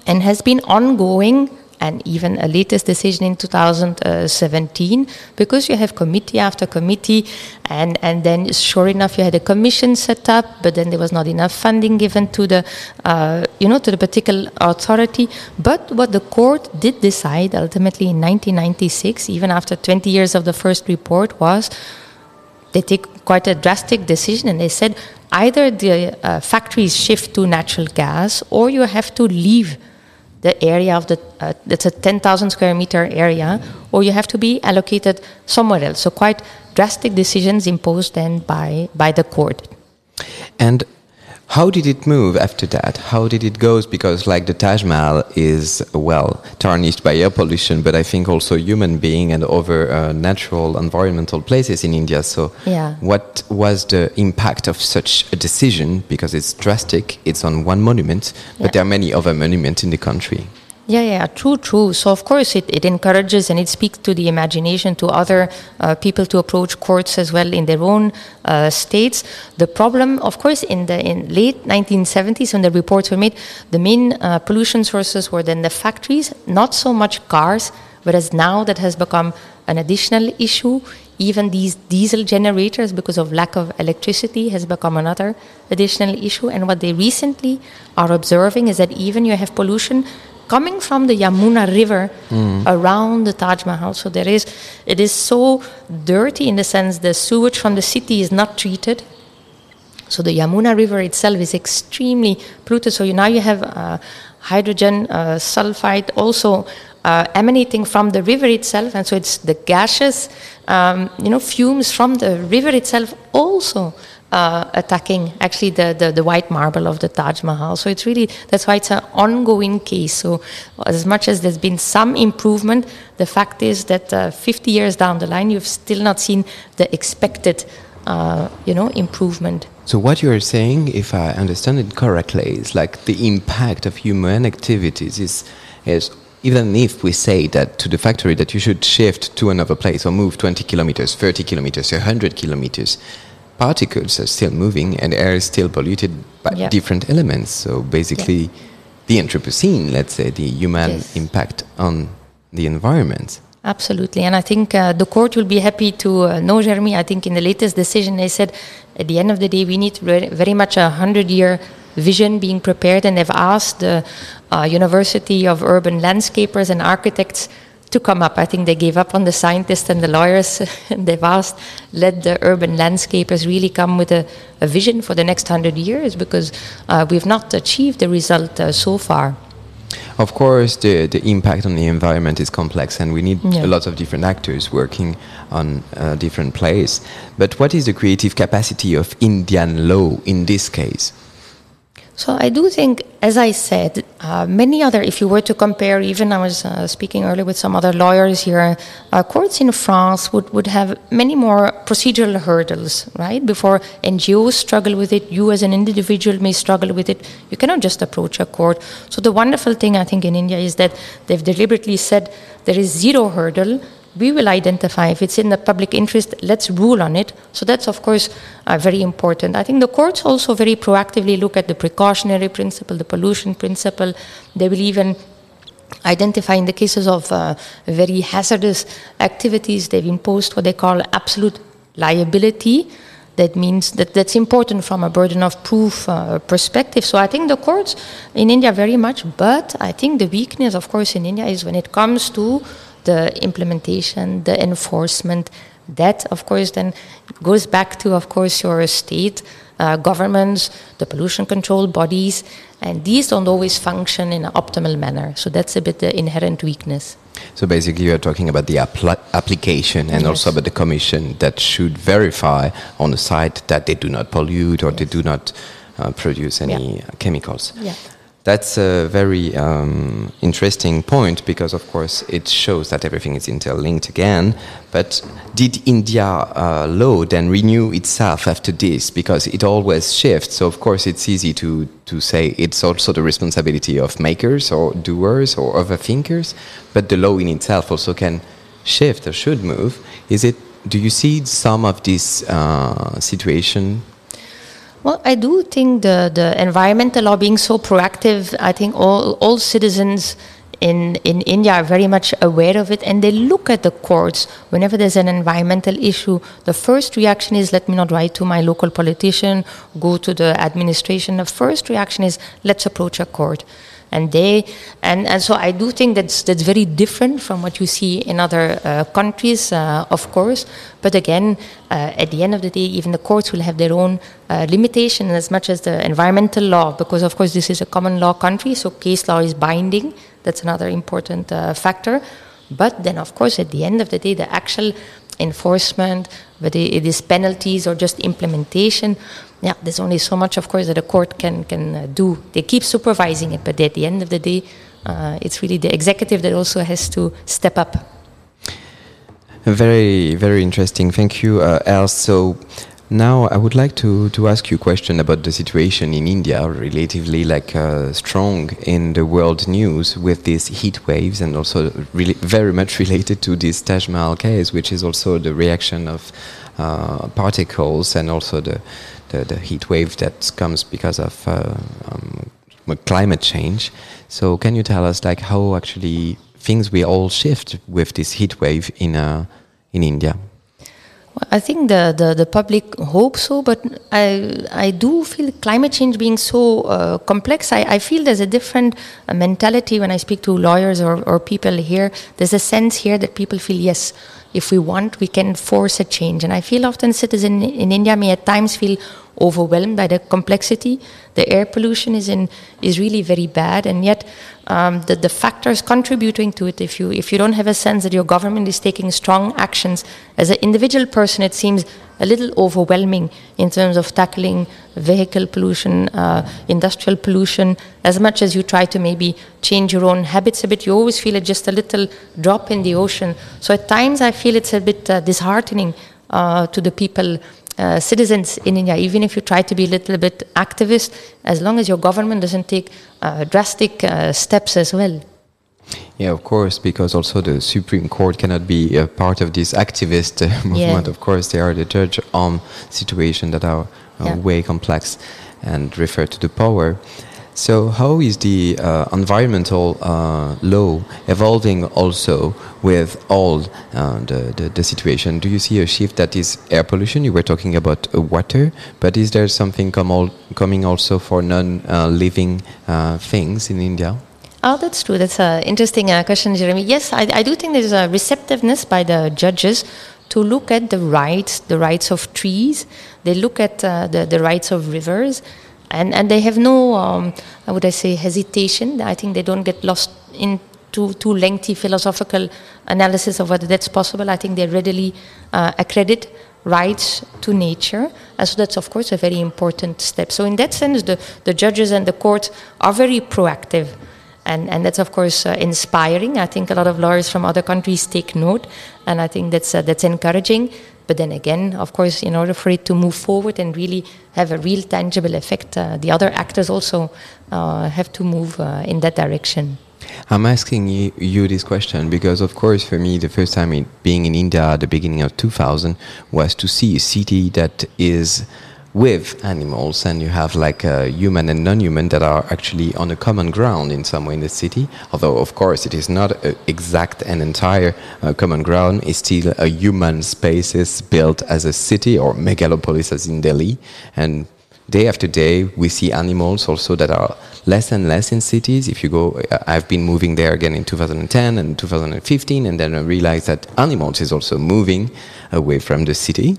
and has been ongoing and even a latest decision in 2017, because you have committee after committee, and, and then sure enough you had a commission set up, but then there was not enough funding given to the, uh, you know, to the particular authority. But what the court did decide ultimately in 1996, even after 20 years of the first report, was they take quite a drastic decision and they said either the uh, factories shift to natural gas or you have to leave the area of the uh, that's a 10,000 square meter area or you have to be allocated somewhere else. So quite drastic decisions imposed then by by the court. And how did it move after that? How did it go? Because like the Taj Mahal is well tarnished by air pollution, but I think also human being and other uh, natural environmental places in India. So, Yeah. what was the impact of such a decision? Because it's drastic. It's on one monument, but Yeah. there are many other monuments in the country. Yeah, yeah, true, true. So of course it, it encourages and it speaks to the imagination to other uh, people to approach courts as well in their own uh, states. The problem, of course, in the in late 1970s when the reports were made, the main uh, pollution sources were then the factories, not so much cars, whereas now that has become an additional issue. Even these diesel generators, because of lack of electricity, has become another additional issue. And what they recently are observing is that even you have pollution coming from the Yamuna River around the Taj Mahal. So there is, it is so dirty in the sense the sewage from the city is not treated. So the Yamuna River itself is extremely polluted. So you, now you have uh, hydrogen uh, sulfide also uh, emanating from the river itself, and so it's the gaseous, um, you know, fumes from the river itself also uh, attacking actually the, the, the white marble of the Taj Mahal. So it's really that's why it's an ongoing case. So as much as there's been some improvement, the fact is that uh, 50 years down the line, you've still not seen the expected, uh, you know, improvement. So what you are saying, if I understand it correctly, is like the impact of human activities is, is even if we say that to the factory that you should shift to another place or move 20 kilometers, 30 kilometers, 100 kilometers, particles are still moving and air is still polluted by Yeah. different elements. So basically, the Anthropocene, let's say, the human Yes. impact on the environment. Absolutely, and I think uh, the court will be happy to uh, know, Jeremy. I think in the latest decision they said at the end of the day we need very much a hundred-year vision being prepared, and they've asked the uh, University of Urban Landscapers and Architects to come up. I think they gave up on the scientists and the lawyers, and they've asked let the urban landscapers really come with a, a vision for the next hundred years because uh, we've not achieved the result uh, so far. Of course, the, the impact on the environment is complex, and we need Yeah. a lot of different actors working on uh, different plays. But what is the creative capacity of Indian law in this case? So I do think, as I said, uh, many other. If you were to compare, even I was uh, speaking earlier with some other lawyers here, uh, courts in France would, would have many more procedural hurdles, right? Before NGOs struggle with it, you as an individual may struggle with it. You cannot just approach a court. So the wonderful thing I think in India is that they've deliberately said there is zero hurdle we will identify. If it's in the public interest let's rule on it. So that's of course uh, very important. I think the courts also very proactively look at the precautionary principle the pollution principle. They will even identify in the cases of uh, very hazardous activities they've imposed what they call absolute liability. That means that that's important from a burden of proof uh, perspective. So I think the courts in India very much, but I think the weakness, of course, in India is when it comes to the implementation, the enforcement. That, of course, then goes back to, of course, your state uh, governments, the pollution control bodies, and these don't always function in an optimal manner. So that's a bit the inherent weakness. So basically, you are talking about the appli application and Yes. also about the commission that should verify on the site that they do not pollute or they do not uh, produce any Yeah. chemicals. Yeah. That's a very um, interesting point because, of course, it shows that everything is interlinked again. But did India uh, then renew itself after this? Because it always shifts. So, of course, it's easy to, to say it's also the responsibility of makers or doers or other thinkers. But the law in itself also can shift or should move. Is it? Do you see some of this uh, situation Well, I do think the, the environmental law being so proactive, I think all, all citizens in, in India are very much aware of it and they look at the courts whenever there's an environmental issue. The first reaction is let me not write to my local politician, go to the administration. The first reaction is let's approach a court and they and, and so I do think that's that's very different from what you see in other uh, countries, uh, of course. But again, uh, at the end of the day, even the courts will have their own uh, limitation as much as the environmental law, because of course this is a common law country, so case law is binding. That's another important uh, factor. But then, of course, at the end of the day, the actual enforcement, whether it is penalties or just implementation, yeah, there's only so much, of course, that a court can can uh, do. They keep supervising it, but at the end of the day, uh, it's really the executive that also has to step up. Very, very interesting. Thank you, uh. So now I would like to, to ask you a question about the situation in India, relatively like uh, strong in the world news with these heat waves, and also really very much related to this Taj Mahal case, which is also the reaction of uh, particles and also the the, the heat wave that comes because of uh, um, climate change. So can you tell us like how actually things will all shift with this heat wave in uh, in India? I think the, the, the, public hope so, but I, I do feel climate change being so uh, complex. I, I feel there's a different uh, mentality when I speak to lawyers or, or people here. There's a sense here that people feel, yes, if we want, we can force a change. And I feel often citizens in, in India may at times feel overwhelmed by the complexity. The air pollution is in is really very bad, and yet um, the the factors contributing to it. If you if you don't have a sense that your government is taking strong actions as an individual person, it seems a little overwhelming in terms of tackling vehicle pollution, uh, industrial pollution. As much as you try to maybe change your own habits a bit, you always feel it just a little drop in the ocean. So at times I feel it's a bit uh, disheartening uh, to the people uh, citizens in India, even if you try to be a little bit activist, as long as your government doesn't take uh, drastic uh, steps as well. Yeah, of course, because also the Supreme Court cannot be a part of this activist uh, movement. Yeah. Of course, they are the judge on situations that are uh, yeah. way complex and refer to the power. So, how is the uh, environmental uh, law evolving also with all uh, the, the, the, situation? Do you see a shift that is air pollution? You were talking about uh, water, but is there something come all, coming also for non uh, living uh, things in India? Oh, that's true. That's an interesting question, Jeremy. Yes, I, I do think there's a receptiveness by the judges to look at the rights, the rights of trees. They look at the, the rights of rivers and and they have no um, would I say hesitation. I think they don't get lost in too too lengthy philosophical analysis of whether that's possible. I think they readily uh, accredit rights to nature. And so that's of course a very important step. So in that sense, the the judges and the courts are very proactive. And, and that's of course uh, inspiring. I think a lot of lawyers from other countries take note, and I think that's uh, that's encouraging. But then again, of course, in order for it to move forward and really have a real tangible effect, uh, the other actors also uh, have to move uh, in that direction. I'm asking you, you, this question because, of course, for me, the first time in, being in India at the beginning of 2000 was to see a city that is with animals and you have like uh, human and non-human that are actually on a common ground in some way in the city. Although of course it is not exact and entire uh, common ground. It's still a human spaces built as a city or megalopolis as in delhi. And day after day we see animals also that are less and less in cities. If you go uh, i've been moving there again in 2010 and 2015 and then i realized that animals is also moving away from the city.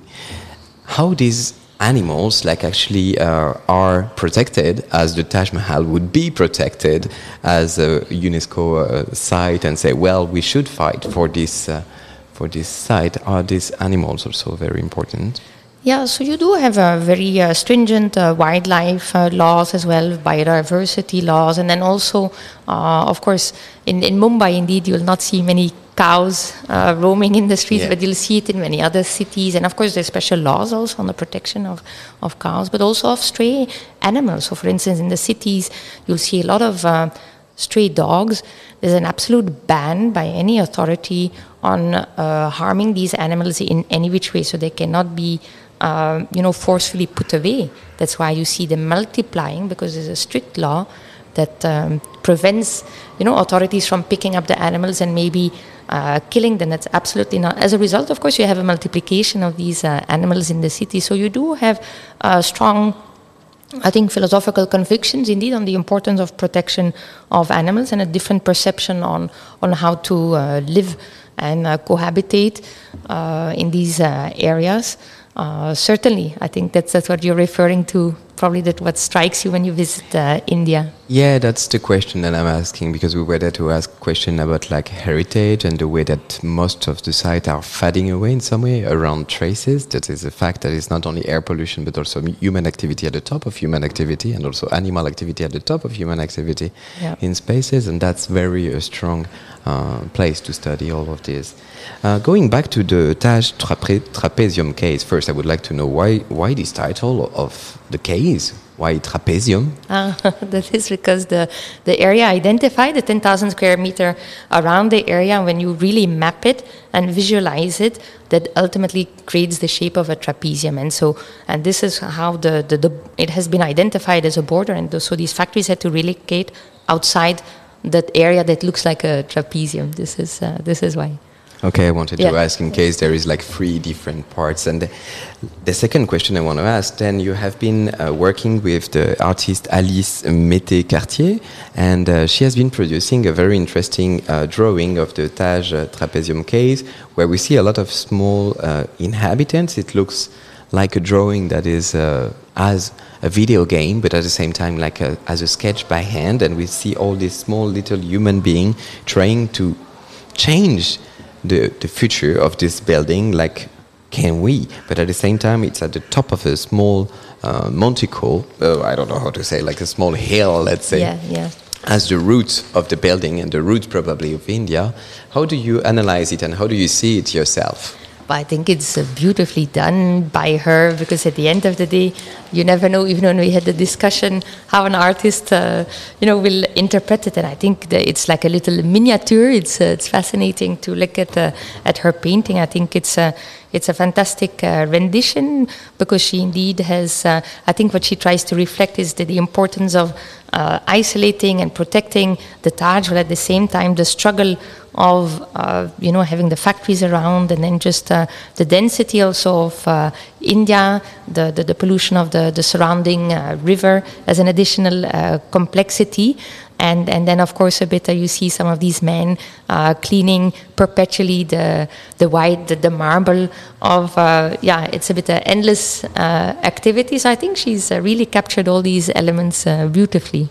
How these animals like actually uh, are protected as the Taj Mahal would be protected as a UNESCO uh, site and say well we should fight for this uh, for this site. Are these animals also very important? Yeah, so you do have a very uh, stringent uh, wildlife uh, laws as well, biodiversity laws, and then also, of course, in, in Mumbai, indeed, you'll not see many cows uh, roaming in the streets, yeah. but you'll see it in many other cities. And of course, there's special laws also on the protection of, of cows, but also of stray animals. So, for instance, in the cities, you'll see a lot of uh, stray dogs. There's an absolute ban by any authority on harming these animals in any which way, so they cannot be uh, you know, forcefully put away. That's why you see them multiplying because there's a strict law that um, prevents you know authorities from picking up the animals and maybe uh, killing them. That's absolutely not. As a result, of course, you have a multiplication of these uh, animals in the city. So you do have uh, strong I think philosophical convictions indeed on the importance of protection of animals and a different perception on on how to uh, live and uh, cohabitate in these areas. Certainly, I think that's that's what you're referring to. Probably that what strikes you when you visit uh, India. Yeah, that's the question that I'm asking because we were there to ask question about like heritage and the way that most of the sites are fading away in some way around traces. That is a fact that it's not only air pollution but also human activity at the top of human activity and also animal activity at the top of human activity Yeah. in spaces, and that's very a strong uh, place to study all of this. Uh, going back to the Taj Trape- Trapezium case, first I would like to know why why this title of the case? Why trapezium? Ah, that is because the, the area identified, the 10,000 square meter around the area, when you really map it and visualize it, that ultimately creates the shape of a trapezium. And so, and this is how the, the, the it has been identified as a border. And so these factories had to relocate outside that area that looks like a trapezium. This is, uh, this is why. Okay, I wanted to ask in case there is like three different parts. And the, the second question I want to ask, then you have been uh, working with the artist Alice Mété Cartier, and uh, she has been producing a very interesting uh, drawing of the Taj trapezium case, where we see a lot of small uh, inhabitants. It looks like a drawing that is uh, as a video game, but at the same time like a, as a sketch by hand, and we see all these small little human being trying to change the, the future of this building like can we? But at the same time it's at the top of a small uh, monticle uh, i don't know how to say like a small hill let's say. Yeah, yeah. as the roots of the building and the roots probably of india. How do you analyze it and how do you see it yourself I think it's uh, beautifully done by her because at the end of the day, you never know. Even when we had the discussion, how an artist, uh, you know, will interpret it. And I think it's like a little miniature. It's uh, it's fascinating to look at uh, at her painting. I think it's a it's a fantastic uh, rendition because she indeed has. Uh, I think what she tries to reflect is the, the importance of uh, isolating and protecting the Taj, while at the same time the struggle of uh, you know having the factories around and then just uh, the density also of uh, India, the, the the pollution of the the surrounding uh, river as an additional uh, complexity. And, and then of course a bit uh, you see some of these men cleaning perpetually the the white the, the marble of yeah it's a bit an endless activity so I think she's really captured all these elements beautifully.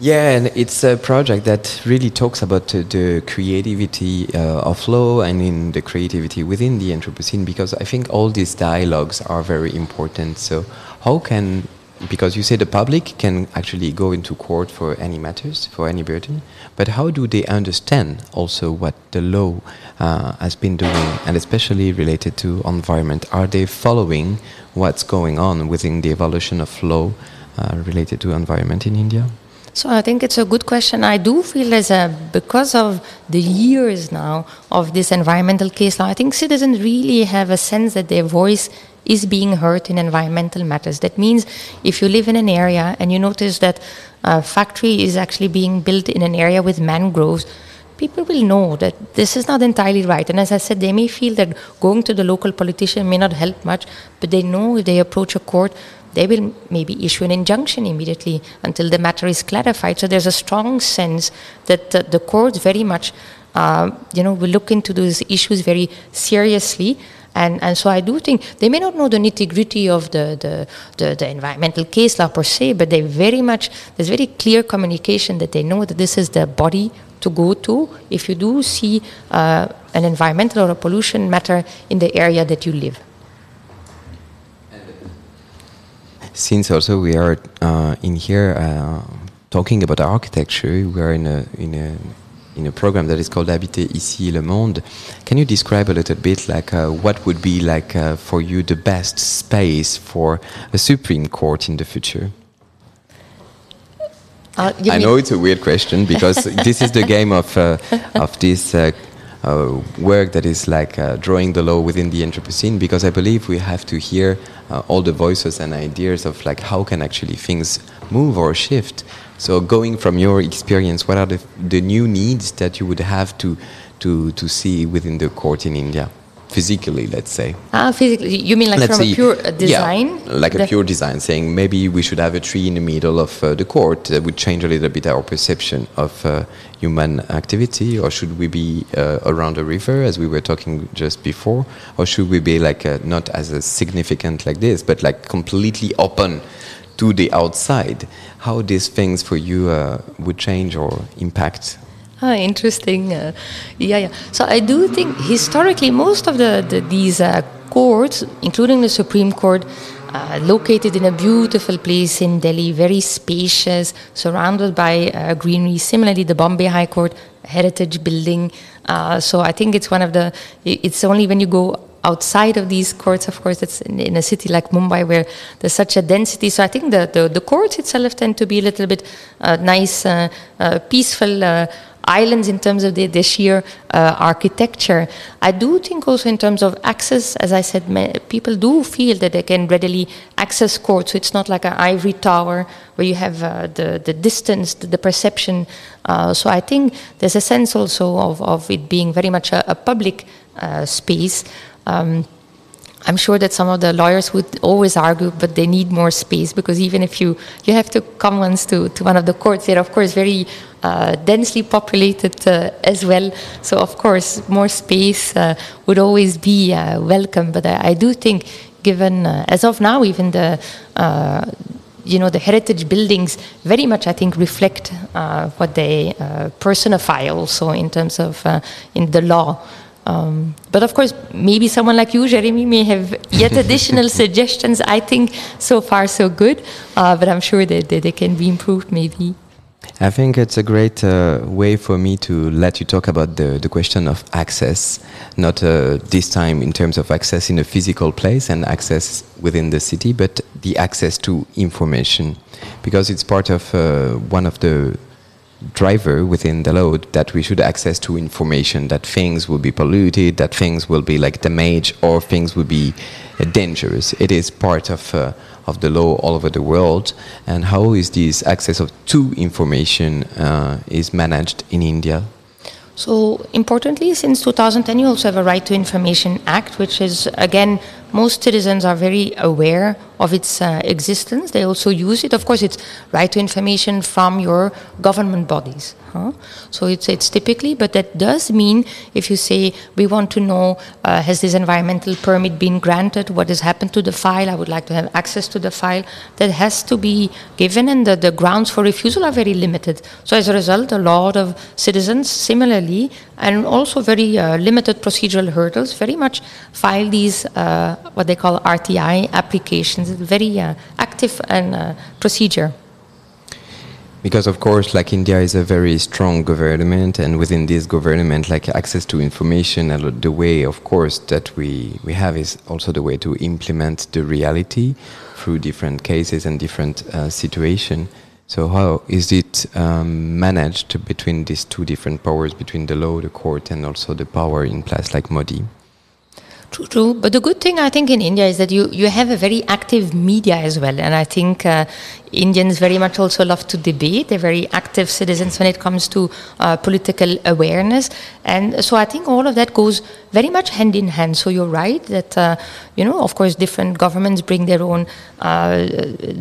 Yeah, and it's a project that really talks about the creativity uh, of law and in the creativity within the Anthropocene because I think all these dialogues are very important. So, how can, because you say the public can actually go into court for any matters, for any burden, but how do they understand also what the law uh, has been doing and especially related to environment? Are they following what's going on within the evolution of law uh, related to environment in India? So I think it's a good question. I do feel as a because of the years now of this environmental case law, I think citizens really have a sense that their voice is being heard in environmental matters. That means if you live in an area and you notice that a factory is actually being built in an area with mangroves, people will know that this is not entirely right. And as I said, they may feel that going to the local politician may not help much, but they know if they approach a court, they will maybe issue an injunction immediately until the matter is clarified. So there's a strong sense that the, the courts very much, uh, you know, will look into those issues very seriously. And, and so I do think they may not know the nitty gritty of the, the, the, the environmental case law per se, but they very much, there's very clear communication that they know that this is the body to go to if you do see uh, an environmental or a pollution matter in the area that you live. Since also we are uh, in here uh, talking about architecture, we are in a in a in a program that is called Habiter ici le monde. Can you describe a little bit like uh, what would be like uh, for you the best space for a Supreme Court in the future? Uh, I know it's a weird question because this is the game of uh, of this uh, work that is like uh, drawing the law within the Anthropocene. Because I believe we have to hear uh, all the voices and ideas of like how can actually things move or shift. So, going from your experience, what are the, the new needs that you would have to, to, to see within the court in India? Physically, let's say. Ah, physically. You mean like let's from say, a pure design? Yeah, like a The- pure design, saying maybe we should have a tree in the middle of uh, the court that would change a little bit our perception of uh, human activity, or should we be uh, around a river, as we were talking just before, or should we be like uh, not as a significant like this, but like completely open to the outside? How these things for you uh, would change or impact? Ah, interesting. Uh, yeah, yeah. So I do think historically most of the, the these uh, courts, including the Supreme Court, uh, located in a beautiful place in Delhi, very spacious, surrounded by uh, greenery. Similarly, the Bombay High Court, heritage building. Uh, so I think it's one of the. It's only when you go outside of these courts, of course, it's in, in a city like Mumbai where there's such a density. So I think the, the, the courts itself tend to be a little bit uh, nice, uh, uh, peaceful uh, islands in terms of the, their sheer uh, architecture. I do think also in terms of access, as I said, people do feel that they can readily access courts. So it's not like an ivory tower where you have uh, the, the distance, the, the perception. Uh, so I think there's a sense also of, of it being very much a, a public uh, space. Um, I'm sure that some of the lawyers would always argue, but they need more space because even if you you have to come once to, to one of the courts, they're of course very uh, densely populated uh, as well. So of course, more space uh, would always be uh, welcome. But I, I do think, given uh, as of now, even the uh, you know the heritage buildings very much I think reflect uh, what they uh, personify also in terms of uh, in the law. Um, but of course, maybe someone like you, Jeremy, may have yet additional suggestions. I think so far so good, uh, but I'm sure that, that they can be improved maybe. I think it's a great uh, way for me to let you talk about the, the question of access, not uh, this time in terms of access in a physical place and access within the city, but the access to information, because it's part of uh, one of the driver within the load that we should access to information that things will be polluted that things will be like damaged or things will be uh, dangerous. It is part of uh, of the law all over the world. And how is this access of to information uh, is managed in india? So importantly, since 2010, you also have a Right to Information Act, which is again, most citizens are very aware of its uh, existence. They also use it. Of course, it's right to information from your government bodies. Huh? So it's it's typically, but that does mean if you say we want to know uh, has this environmental permit been granted, what has happened to the file, I would like to have access to the file. That has to be given, and the, the grounds for refusal are very limited. So as a result, a lot of citizens similarly, and also very uh, limited procedural hurdles, very much file these uh, what they call RTI applications. Very uh, active and uh, procedure. because of course like india is a very strong government and within this government like access to information and the way of course that we we have is also the way to implement the reality through different cases and different uh, situation so how is it um, managed between these two different powers between the law the court and also the power in place like modi True, true. But the good thing I think in India is that you, you have a very active media as well. And I think uh, Indians very much also love to debate. They're very active citizens when it comes to uh, political awareness. And so I think all of that goes very much hand in hand. So you're right that, uh, you know, of course, different governments bring their own uh,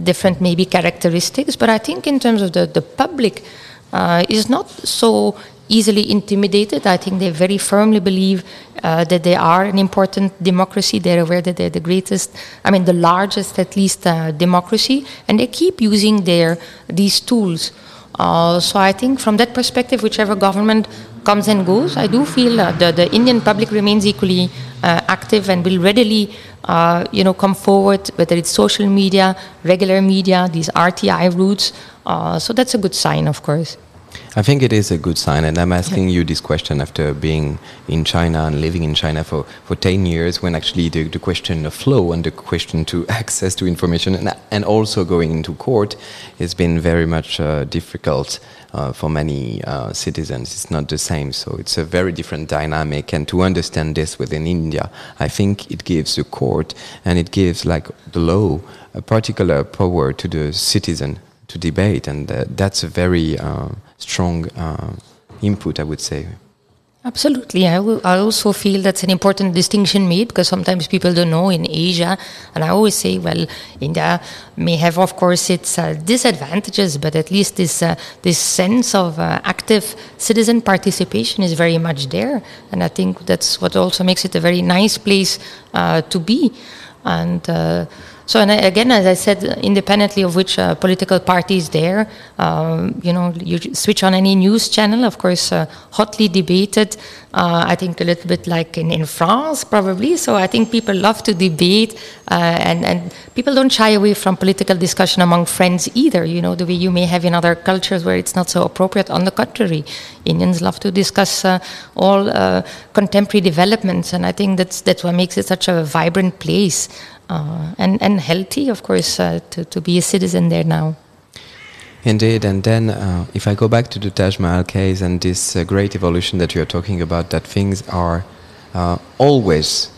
different maybe characteristics. But I think in terms of the, the public, uh, is not so easily intimidated. I think they very firmly believe uh, that they are an important democracy. They're aware that they're the greatest, I mean, the largest, at least, uh, democracy, and they keep using their these tools. Uh, so I think from that perspective, whichever government comes and goes, I do feel uh, the, the Indian public remains equally uh, active and will readily, uh, you know, come forward, whether it's social media, regular media, these RTI routes. So that's a good sign, of course. I think it is a good sign, and I'm asking you this question after being in China and living in China for, for 10 years, when actually the, the question of flow and the question to access to information and, and also going into court has been very much uh, difficult uh, for many uh, citizens. It's not the same, so it's a very different dynamic. And to understand this within India, I think it gives the court and it gives, like the law, a particular power to the citizen to debate, and uh, that's a very uh, strong uh, input, I would say. Absolutely. I, I also feel that's an important distinction made because sometimes people don't know in Asia. And I always say, well, India may have, of course, its uh, disadvantages, but at least this, uh, this sense of uh, active citizen participation is very much there. And I think that's what also makes it a very nice place to be. And so, and again, as I said, independently of which uh, political party is there, um, you know, you switch on any news channel, of course, uh, hotly debated. Uh, I think a little bit like in, in France, probably. So I think people love to debate, uh, and and people don't shy away from political discussion among friends either. You know, the way you may have in other cultures where it's not so appropriate. On the contrary, Indians love to discuss uh, all uh, contemporary developments, and I think that's that's what makes it such a vibrant place uh, and and healthy, of course, uh, to to be a citizen there now. Indeed, and then uh, if I go back to the Taj Mahal case and this uh, great evolution that you are talking about, that things are uh, always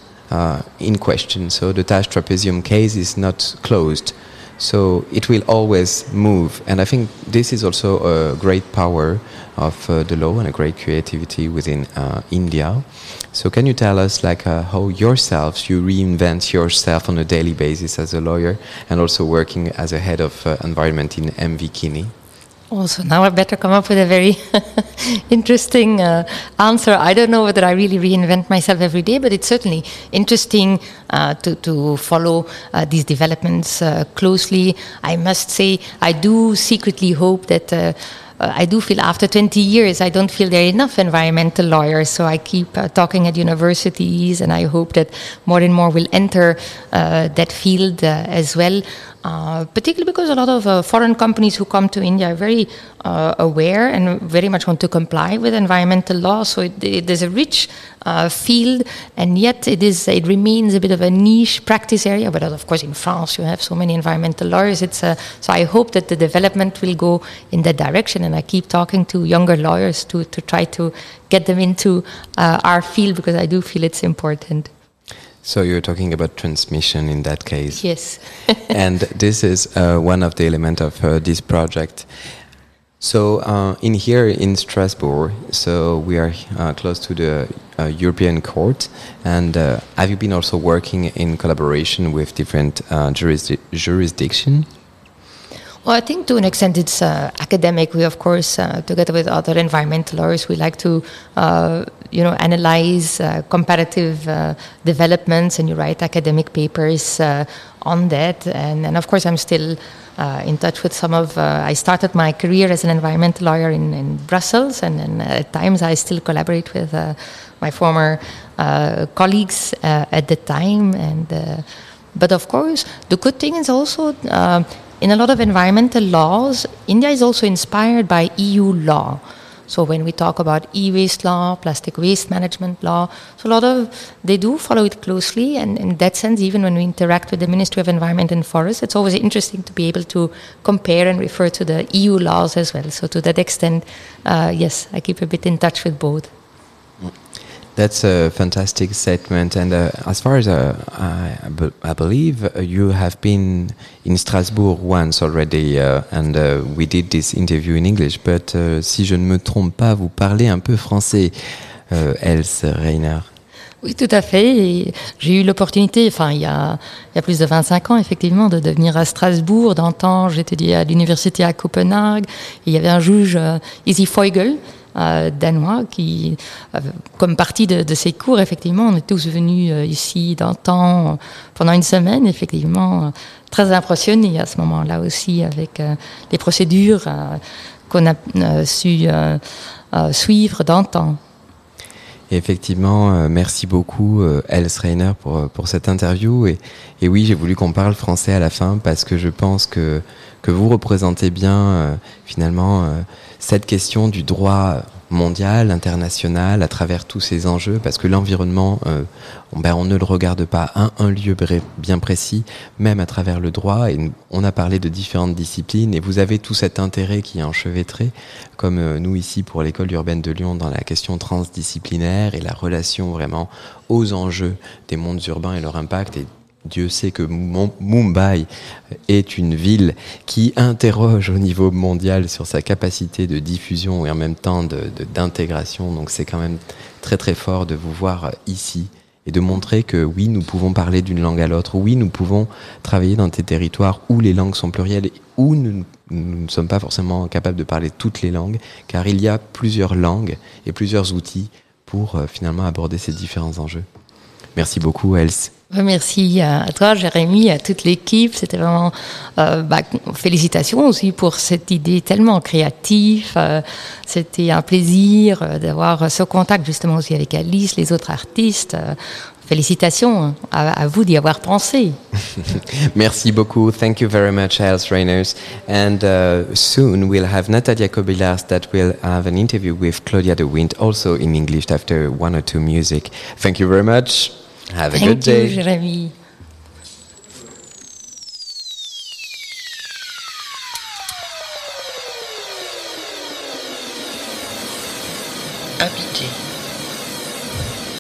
in question. So the Taj trapezium case is not closed. So it will always move. And I think this is also a great power of the law and a great creativity within India. So can you tell us like uh, how yourselves, you reinvent yourself on a daily basis as a lawyer and also working as a head of uh, environment in MV? Also, now I better come up with a very interesting uh, answer. I don't know whether I really reinvent myself every day, but it's certainly interesting uh, to, to follow uh, these developments uh, closely. I must say, I do secretly hope that. Uh, I do feel after 20 years, I don't feel there are enough environmental lawyers. So I keep uh, talking at universities, and I hope that more and more will enter uh, that field uh, as well. Uh, particularly because a lot of uh, foreign companies who come to India are very aware and very much want to comply with environmental law. So it, it, there's a rich field, and yet it is it remains a bit of a niche practice area. But of course, in France, you have so many environmental lawyers. It's so I hope that the development will go in that direction and I keep talking to younger lawyers to, to try to get them into uh, our field because I do feel it's important. So you're talking about transmission in that case. Yes. and this is uh, one of the elements of uh, this project. So uh, in here in Strasbourg, so we are uh, close to the uh, European Court, and uh, have you been also working in collaboration with different jurisdi jurisdiction? Well, I think to an extent it's uh, academic. We, of course, uh, together with other environmental lawyers, we like to, uh, you know, analyze uh, comparative uh, developments, and you write academic papers uh, on that. And, and, of course, I'm still uh, in touch with some of. Uh, I started my career as an environmental lawyer in, in Brussels, and, and, at times I still collaborate with uh, my former colleagues at the time. And but of course, the good thing is also in a lot of environmental laws, India is also inspired by EU law. So when we talk about e-waste law, plastic waste management law, so a lot of they do follow it closely, and in that sense, even when we interact with the Ministry of Environment and Forests, it's always interesting to be able to compare and refer to the EU laws as well. So to that extent, uh, yes, I keep a bit in touch with both. That's a fantastic statement. And uh, as far as uh, I, I, believe, uh, you have been in Strasbourg once already, uh, and uh, we did this interview in English. But uh, si je ne me trompe pas, vous parlez un peu français, Else Reiner. Oui, tout à fait. J'ai eu l'opportunité, enfin, il y, a, plus de 25 ans, effectivement, de, devenir à Strasbourg. D'antan, j'étudiais à l'université à Copenhague. il y avait un juge, Izzy Feugel, euh, danois qui, euh, comme partie de, de, ces cours, effectivement, on est tous venus euh, ici d'un temps pendant une semaine, effectivement, très impressionnés à ce moment-là aussi avec les procédures qu'on a su suivre Effectivement, merci beaucoup, Els Reiner, pour, pour cette interview. Et, oui, j'ai voulu qu'on parle français à la fin parce que je pense que, que vous représentez bien, finalement, cette question du droit mondial, international, à travers tous ces enjeux, parce que l'environnement, euh, ben, on ne le regarde pas à un, lieu bien précis, même à travers le droit, et on a parlé de différentes disciplines, et vous avez tout cet intérêt qui est enchevêtré, comme euh, nous ici pour l'école urbaine de Lyon, dans la question transdisciplinaire et la relation vraiment aux enjeux des mondes urbains et leur impact, Dieu sait que Mumbai est une ville qui interroge au niveau mondial sur sa capacité de diffusion et en même temps d'intégration. Donc c'est quand même très très fort de vous voir ici et de montrer que oui, nous pouvons parler d'une langue à l'autre, oui, nous pouvons travailler dans des territoires où les langues sont plurielles, où nous, ne sommes pas forcément capables de parler toutes les langues, car il y a plusieurs langues et plusieurs outils pour euh, finalement aborder ces différents enjeux. Merci beaucoup, Else. Merci à toi, Jérémy, à toute l'équipe. C'était vraiment euh, bah, félicitations aussi pour cette idée tellement créative. Euh, c'était un plaisir euh, d'avoir ce contact justement aussi avec Alice, les autres artistes. Félicitations à, à vous d'y avoir pensé. Merci beaucoup. Thank you very much, Els Reiners. And uh, soon we'll have Natalia Kobilas that will have an interview with Claudia de Wind, also in English after one or two music. Thank you very much. Have a Thank good day. You.